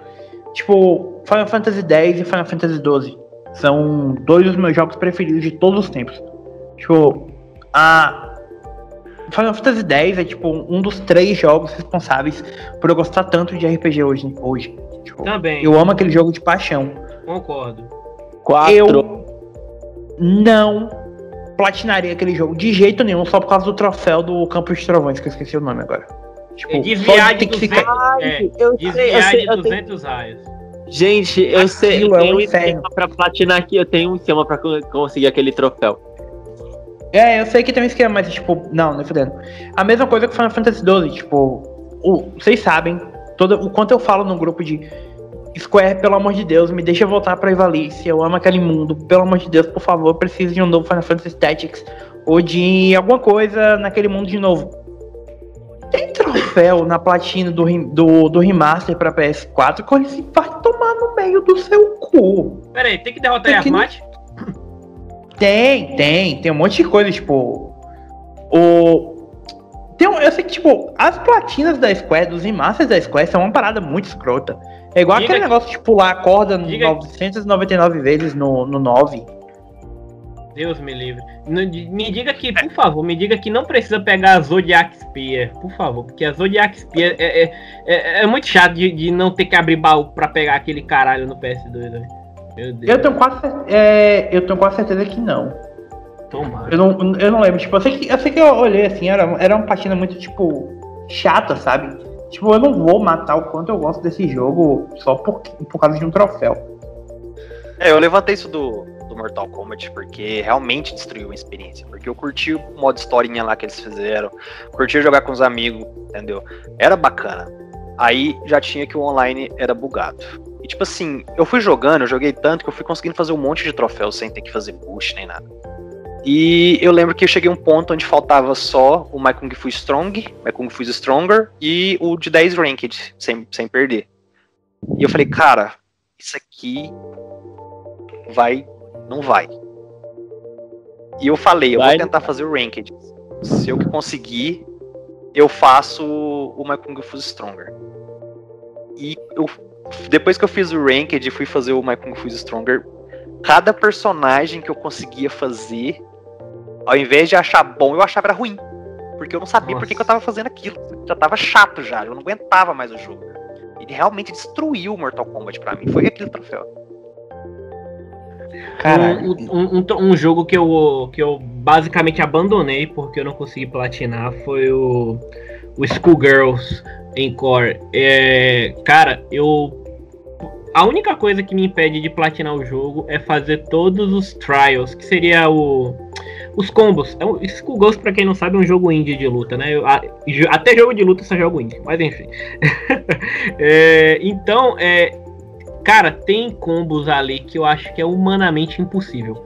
Tipo, Final Fantasy X e Final Fantasy XII são dois dos meus jogos preferidos de todos os tempos. Tipo, a Final Fantasy X é tipo um dos três jogos responsáveis por eu gostar tanto de RPG hoje. hoje. Tipo, Também, eu amo aquele jogo de paixão. concordo. Quatro. Eu não platinaria aquele jogo de jeito nenhum só por causa do troféu do Campo de Trovões, que eu esqueci o nome agora. Tipo, É desviar de tem que 200, ficar. é, eu desviar sei, de eu tenho- 200 raios. Gente, eu sei, Aquilo eu é tenho um um inferno. esquema pra platinar aqui, eu tenho um esquema pra co- conseguir aquele troféu. É, eu sei que tem um esquema, mas tipo, não, não é fudendo. A mesma coisa com Final Fantasy XII, tipo, o- vocês sabem todo, o quanto eu falo no grupo de Square, pelo amor de Deus, me deixa voltar pra Ivalice. Eu amo aquele mundo. Pelo amor de Deus, por favor, eu preciso de um novo Final Fantasy Tactics. Ou de alguma coisa naquele mundo de novo. Tem troféu na platina do, do, do remaster pra PS4 que ele vai tomar no meio do seu cu. Pera aí, tem que derrotar Tem que- Yasmat? Tem, tem, tem um monte de coisa, tipo. O. Tem, um- eu sei que, tipo, as platinas da Square, dos remasters da Square, são uma parada muito escrota. É igual Diga aquele que- negócio de pular a corda Diga- 999 vezes no, no 9. Deus me livre. Me diga que, por favor, me diga que não precisa pegar a Zodiac Spear, por favor, porque a Zodiac Spear é, é, é- é muito chato de, de não ter que abrir baú pra pegar aquele caralho no PS2, velho. Meu Deus. Eu tenho quase, é, eu tenho quase certeza que não. Tomara. Eu não, eu não lembro, tipo, eu sei que eu, sei que eu olhei assim, era, era uma platina muito, tipo, chata, sabe? Tipo, eu não vou matar o quanto eu gosto desse jogo só por, por causa de um troféu. É, eu levantei isso do, do Mortal Kombat porque realmente destruiu a experiência. Porque eu curti o modo historinha lá que eles fizeram, curti jogar com os amigos, entendeu? Era bacana. Aí já tinha que o online era bugado. E tipo assim, eu fui jogando, eu joguei tanto que eu fui conseguindo fazer um monte de troféus sem ter que fazer push nem nada. E eu lembro que eu cheguei a um ponto onde faltava só o My Kung Fu Strong, My Kung Fu Stronger e o de 10 Ranked, sem, sem perder. E eu falei, cara, isso aqui vai, não vai. E eu falei, eu Vai, vou tentar fazer o Ranked. Se eu conseguir, eu faço o My Kung Fu Stronger. E eu, depois que eu fiz o Ranked e fui fazer o My Kung Fu Stronger, cada personagem que eu conseguia fazer, ao invés de achar bom, eu achava era ruim. Porque eu não sabia por que, eu tava fazendo aquilo. Já tava chato já, eu não aguentava mais o jogo. Ele realmente destruiu o Mortal Kombat pra mim. Foi aquele troféu. Caralho. Um, um- um- um jogo que eu, que eu basicamente abandonei porque eu não consegui platinar foi o, o Schoolgirls Encore. É, cara, eu. A única coisa que me impede de platinar o jogo é fazer todos os trials, que seria o. Os combos. É um- Schoolgirls, pra quem não sabe, é um jogo indie de luta, né? Eu- a- até jogo de luta eu só jogo indie, mas enfim. É, então, é, Cara, tem combos ali que eu acho que é humanamente impossível.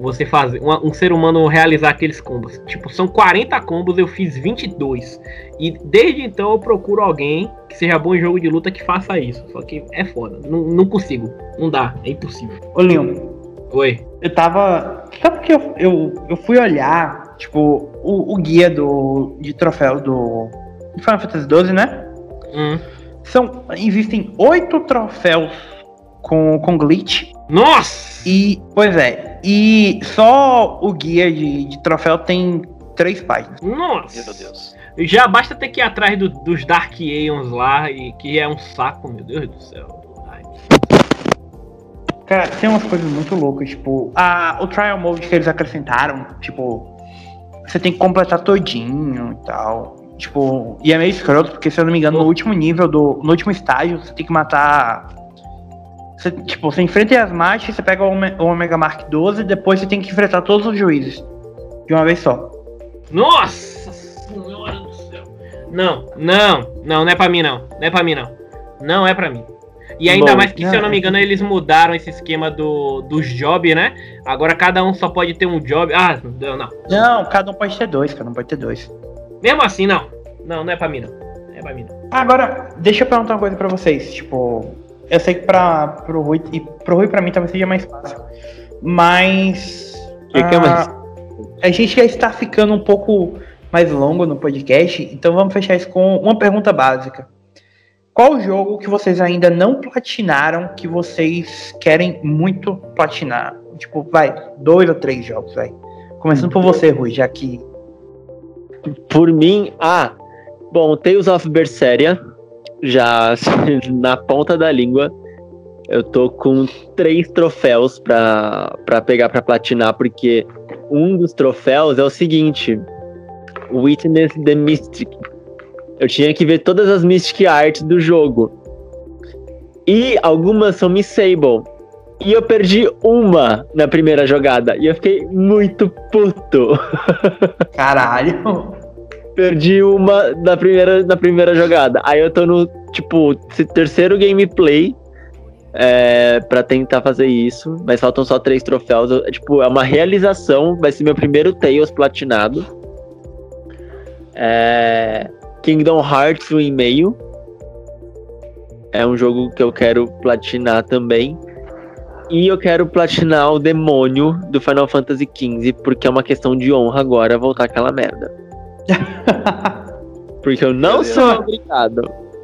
Você fazer, um, um ser humano realizar aqueles combos. Tipo, são 40 combos, eu fiz 22. E desde então eu procuro alguém que seja bom em jogo de luta que faça isso. Só que é foda. Não, não consigo. Não dá. É impossível. Ô, Leon, Oi. eu tava. Sabe porque eu, eu, eu fui olhar, tipo, o, o guia do, de troféu do Final Fantasy XII, né? Hum. São, existem oito troféus com, com glitch. Nossa! E, pois é, e só o guia de, de troféu tem três páginas. Nossa! Meu Deus. Já basta ter que ir atrás do- dos Dark Aeons lá, e que é um saco, meu Deus do céu. Ai. Cara, tem umas coisas muito loucas, tipo, a, o trial mode que eles acrescentaram, tipo, você tem que completar todinho e tal. Tipo, e é meio escroto, porque se eu não me engano, no último nível do. No último estágio, você tem que matar. Você, tipo, você enfrenta as marchas, você pega o, Ome- o Omega Mark 12 e depois você tem que enfrentar todos os juízes. De uma vez só. Nossa senhora do céu. Não, não, não, não é pra mim não. Não é pra mim não. Não é pra mim. E ainda Bom, mais que, se eu não, não me é engano, eles mudaram esse esquema do, dos jobs, né? Agora cada um só pode ter um job. Ah, não, não. Não, cada um pode ter dois, cada um pode ter dois. Mesmo assim, não. Não, não é pra mim não. Não é pra mim não. Agora, deixa eu perguntar uma coisa pra vocês. Tipo, eu sei que pra, pro Rui e pro Rui pra mim talvez seja mais fácil. Mas. Que que é mais? ah, A gente já está ficando um pouco mais longo no podcast, então vamos fechar isso com uma pergunta básica. Qual jogo que vocês ainda não platinaram que vocês querem muito platinar? Tipo, vai, dois ou três jogos, vai. Começando por você, Rui, já que. Por mim, ah, bom, Tales of Berseria, já na ponta da língua. Eu tô com três troféus pra, pra pegar pra platinar, porque um dos troféus é o seguinte: Witness the Mystic. Eu tinha que ver todas as Mystic Arts do jogo. E algumas são Miss Sable. E eu perdi uma na primeira jogada. E eu fiquei muito puto. Caralho! Perdi uma na primeira, na primeira jogada. Aí eu tô no, tipo, terceiro gameplay é, pra tentar fazer isso. Mas faltam só três troféus. Eu- é, tipo, é uma realização. Vai ser meu primeiro Tails platinado. É, Kingdom Hearts 1,5. É um jogo que eu quero platinar também. E eu quero platinar o demônio do Final Fantasy XV, porque é uma questão de honra agora voltar aquela merda. Porque eu não sou obrigado.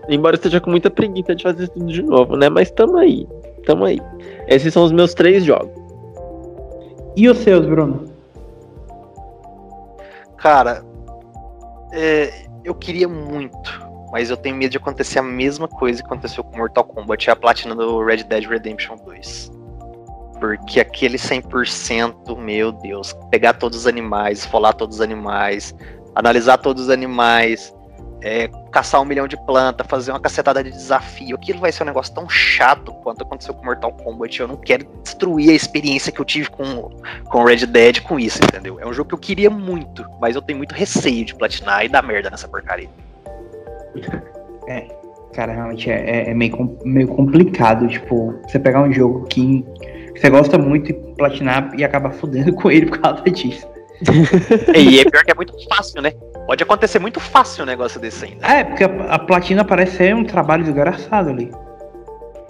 Embora eu esteja com muita preguiça de fazer tudo de novo, né? Mas tamo aí. Tamo aí. Esses são os meus três jogos. E os seus, Bruno? Cara, é, eu queria muito, mas eu tenho medo de acontecer a mesma coisa que aconteceu com Mortal Kombat, a platina do Red Dead Redemption 2. Porque aquele 100%, meu Deus, pegar todos os animais, esfolar todos os animais, analisar todos os animais, é, caçar um milhão de plantas, fazer uma cacetada de desafio, aquilo vai ser um negócio tão chato quanto aconteceu com Mortal Kombat. Eu não quero destruir a experiência que eu tive com, com Red Dead com isso, entendeu? É um jogo que eu queria muito, mas eu tenho muito receio de platinar e dar merda nessa porcaria. Cara, realmente é, é- é meio, meio complicado, tipo, você pegar um jogo que você gosta muito e platinar e acaba fudendo com ele por causa disso. E é pior que é muito fácil, né? Pode acontecer muito fácil um negócio desse ainda. É, porque a, a platina parece ser um trabalho desgraçado ali.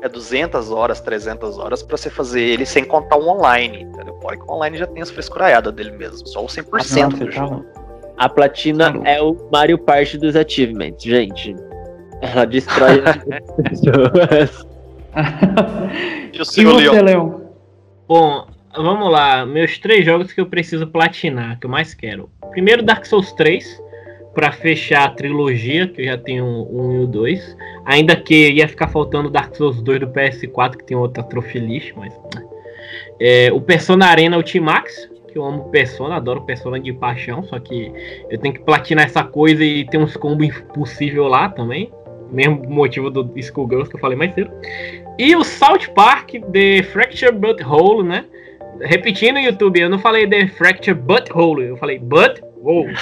É 200 horas, 300 horas pra você fazer ele sem contar o online, entendeu? Fora que o online já tem as frescuraiadas dele mesmo, só o 100% Nossa, do tá jogo. louco. A platina Tá é o Mario Party dos achievements, gente. Ela destrói as pessoas. E o e seu? Leon? Bom, vamos lá. Meus três jogos que eu preciso platinar, que eu mais quero. Primeiro, Dark Souls 3, pra fechar a trilogia, que eu já tenho 1 e o 2. Ainda que ia ficar faltando Dark Souls 2 do PS4, que tem outra trophy list, mas. né. É, o Persona Arena Ultimax, que eu amo Persona, adoro Persona de paixão, só que eu tenho que platinar essa coisa e ter uns combos impossível lá também. Mesmo motivo do Skullgirls que eu falei mais cedo. E o South Park The Fracture Butthole, né? Repetindo no YouTube, eu não falei The Fracture Butthole, eu falei Butthole.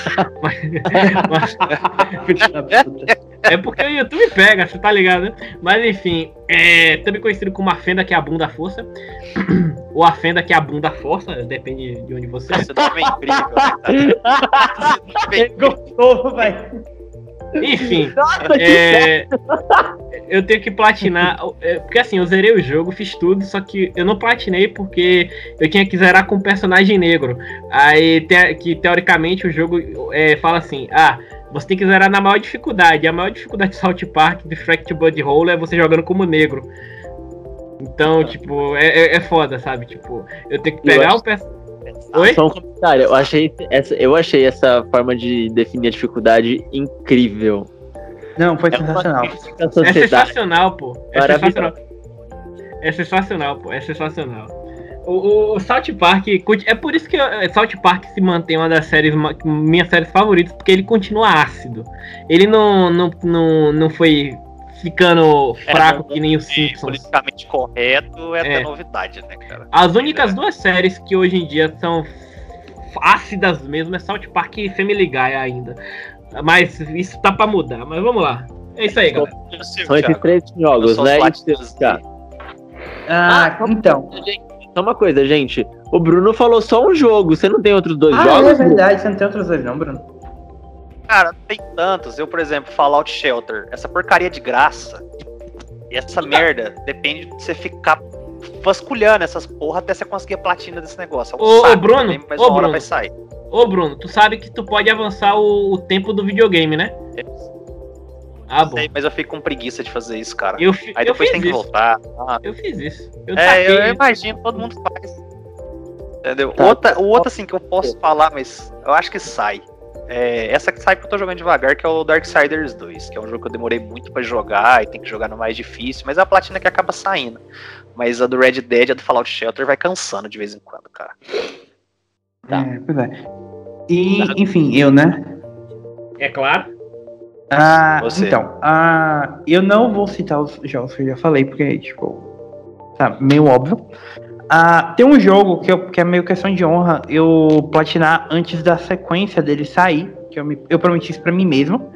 mas, mas é porque o YouTube pega, você tá ligado, né? Mas enfim, é também conhecido como a fenda que é a bunda força. Ou a fenda que é a bunda força, depende de onde você é. Você tá bem incrível, né, cara? Você tá bem gostou, velho. Enfim, Nossa, É, eu tenho que platinar. é, Porque assim, eu zerei o jogo, fiz tudo, só que eu não platinei porque eu tinha que zerar com um personagem negro. Aí, te- que teoricamente o jogo é, fala assim: ah, você tem que zerar na maior dificuldade. A maior dificuldade de South Park, de Fracture Bud Hole, é você jogando como negro. Então, tipo, é, é, é foda, sabe? Tipo, eu tenho que pegar o personagem. Oi? Só um comentário. Eu achei essa, eu achei essa forma de definir a dificuldade incrível. Não, foi É sensacional. É sensacional, pô. É sensacional. É sensacional, pô. É sensacional. O, o, o South Park. É por isso que eh, South Park se mantém uma das séries, minhas séries favoritas, porque ele continua ácido. Ele não, não, não, não foi ficando fraco não- que nem o E Simpsons. politicamente correto é, É. até novidade, né, cara? As únicas duas séries que hoje em dia são ácidas mesmo é South Park e Family Guy ainda. Mas isso tá pra mudar. Mas vamos lá. É isso aí, galera. E São esses três jogos, né? os E tá. Ah, então. Só uma coisa, gente. O Bruno falou só um jogo. Você não tem outros dois Ah, jogos? é verdade, você não tem outros dois não, Bruno. Cara, tem tantos. Eu, por exemplo, Fallout Shelter. Essa porcaria de graça. E essa merda depende de você ficar vasculhando essas porra até você conseguir a platina desse negócio. É um Ô, ô, Bruno, mas ô, Bruno. vai sair. Ô, Bruno, tu sabe que tu pode avançar o, o tempo do videogame, né? Ah, bom. Sei, mas eu fico com preguiça de fazer isso, cara. Eu, Aí eu depois fiz tem que isso. voltar. Ah, Eu fiz isso. Eu é, eu, eu imagino, todo mundo faz. Entendeu? Tá. Outra, o outro, assim, que eu posso falar, mas eu acho que sai. É, essa que sai porque eu tô jogando devagar, que é o Darksiders 2, que é um jogo que eu demorei muito pra jogar e tem que jogar no mais difícil, mas é a platina que acaba saindo. Mas a do Red Dead, a do Fallout Shelter vai cansando de vez em quando, cara. Tá. É, pois é. E, enfim, eu, né? É claro. Ah, Você. então, ah, eu não vou citar os jogos que eu já falei, porque, tipo, tá meio óbvio. Ah, tem um jogo que, eu, que é meio questão de honra eu platinar antes da sequência dele sair, que eu, me, eu prometi isso pra mim mesmo,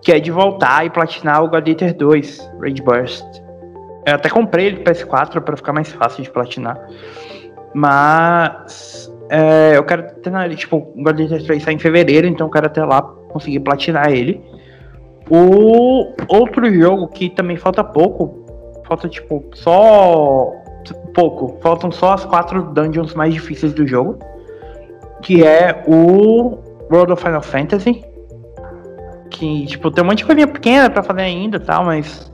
que é de voltar e platinar o God Eater 2, Rage Burst. Eu até comprei ele pro PS4 pra ficar mais fácil de platinar. Mas é, eu quero terminar ele, tipo, o God Eater 3 sai em fevereiro, então eu quero até lá conseguir platinar ele. O outro jogo que também falta pouco, falta tipo só pouco, faltam só as quatro dungeons mais difíceis do jogo, que é o World of Final Fantasy, que tipo tem um monte de coisinha pequena para fazer ainda, tal, mas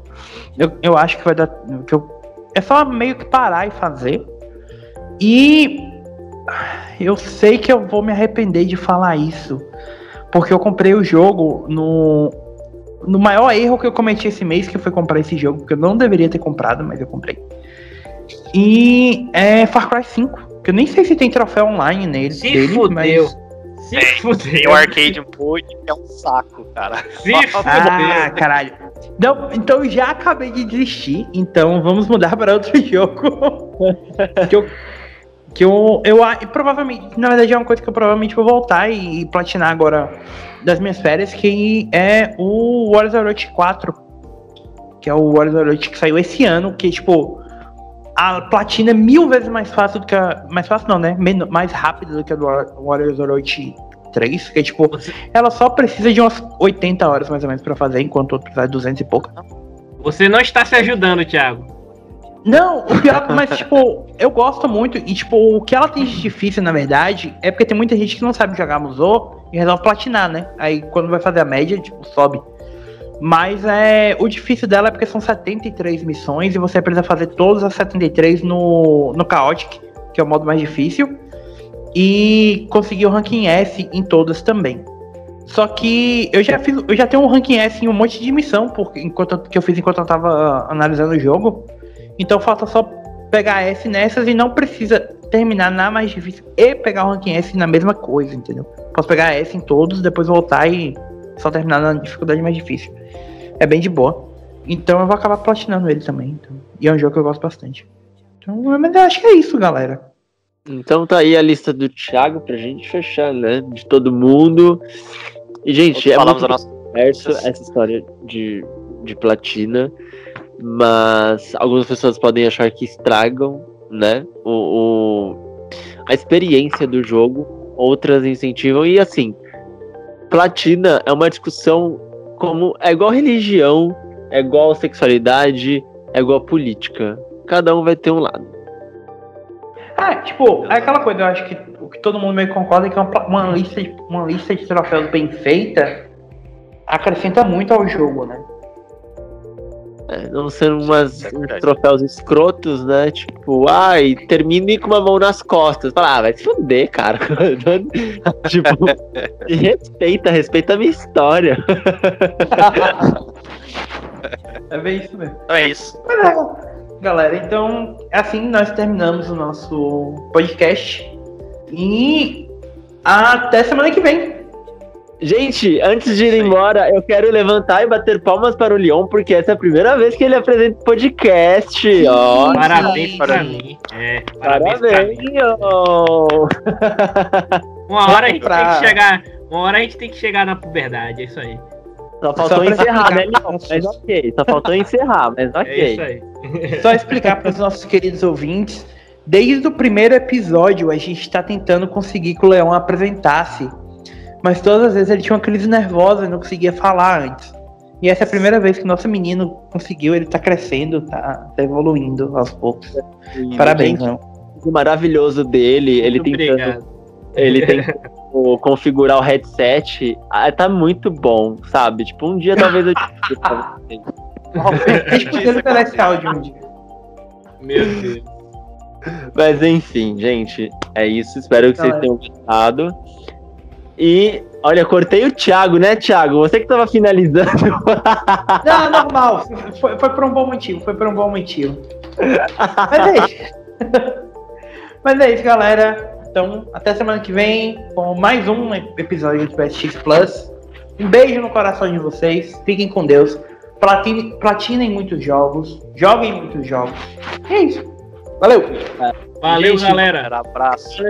eu, eu acho que vai dar, que eu, é só meio que parar e fazer. E eu sei que eu vou me arrepender de falar isso, porque eu comprei o jogo no no maior erro que eu cometi esse mês, que foi comprar esse jogo, que eu não deveria ter comprado, mas eu comprei. E é Far Cry 5, que eu nem sei se tem troféu online nele. Se dele, fudeu. mas. Se Tem, tem fudeu. o Arcade Mode, é um saco, cara. Se Ah, fudeu. caralho. Não, então eu já acabei de desistir, então vamos mudar para outro jogo. que eu, que eu, eu a- e provavelmente, na verdade é uma coisa que eu provavelmente vou voltar e, e platinar agora das minhas férias, que é o Warriors of Road 4. Que é o Warriors of Road que saiu esse ano, que tipo, a platina é mil vezes mais fácil do que a. Mais fácil não, né? Mais rápido do que a do War- Warriors of Road 3, que tipo, Você, ela só precisa de umas 80 horas mais ou menos pra fazer, enquanto o outro precisa de 200 e pouco. você não está se ajudando, Thiago. Não, o pior, mas tipo, eu gosto muito e tipo, o que ela tem de difícil, na verdade, é porque tem muita gente que não sabe jogar Musou e resolve platinar, né? Aí quando vai fazer a média, tipo, sobe. Mas é, o difícil dela é porque são 73 missões e você precisa fazer todas as 73 no, no Chaotic, que é o modo mais difícil, e conseguir o ranking S em todas também. Só que eu já fiz, eu já tenho um ranking S em um monte de missão, porque enquanto que eu fiz enquanto eu tava analisando o jogo. Então falta só pegar S nessas e não precisa terminar na mais difícil e pegar o ranking S na mesma coisa, entendeu? Posso pegar S em todos, depois voltar e só terminar na dificuldade mais difícil. É bem de boa. Então eu vou acabar platinando ele também. então. E é um jogo que eu gosto bastante. Então, mas eu acho que é isso, galera. Então tá aí a lista do Thiago pra gente fechar, né? De todo mundo. E, gente, é Falamos muito a nossa. essa história de, de platina, mas algumas pessoas podem achar que estragam, né? O, o- a experiência do jogo, outras incentivam, e assim, platina é uma discussão como. É igual religião, é igual sexualidade, é igual política. Cada um vai ter um lado. Ah, tipo, é aquela coisa, eu acho que o que todo mundo meio concorda é que uma, uma lista, uma lista de troféus bem feita acrescenta muito ao jogo, né? É, não ser umas, é uns troféus escrotos, né? Tipo, ai, termine com uma mão nas costas. Fala, ah, vai se fuder, cara. tipo, me respeita, respeita a minha história. É bem isso mesmo. É isso. Mas é, galera, então assim nós terminamos o nosso podcast. E até semana que vem. Gente, antes de ir embora, eu quero levantar e bater palmas para o Leon, porque essa é a primeira vez que ele apresenta podcast. Ó, Parabéns Sim. pra mim. É, parabéns, parabéns, mim. Leon. Uma hora a gente Pra- tem que chegar. Uma hora a gente tem que chegar na puberdade, é isso aí. Só faltou Só encerrar, né, Leon? Mas ok, só faltou encerrar, mas É ok. isso aí. Só explicar para os nossos queridos ouvintes. Desde o primeiro episódio, a gente está tentando conseguir que o Leão apresentasse. Mas todas as vezes ele tinha uma crise nervosa e não conseguia falar antes. E essa é a primeira vez que nosso menino conseguiu, ele tá crescendo, tá, tá evoluindo aos poucos. Parabéns, Gente, Leão. o maravilhoso dele, ele Muito tentando obrigado. ele tem como configurar o headset. Ah, tá muito bom, sabe? Tipo, um dia talvez eu pra vocês. Deixa eu esse áudio um dia. Meu Deus. Mas enfim, gente, é isso. Espero que vocês Galera. tenham gostado. E olha, cortei o Thiago, né, Thiago? Você que tava finalizando. Não, normal. Foi, foi por um bom motivo, foi por um bom motivo. Mas é isso. Mas é isso, galera. Então, até semana que vem com mais um episódio do PSX Plus. Um beijo no coração de vocês. Fiquem com Deus. Platine, platinem muitos jogos. Joguem muitos jogos. E é isso. Valeu! Valeu, Gente, galera. Abraço.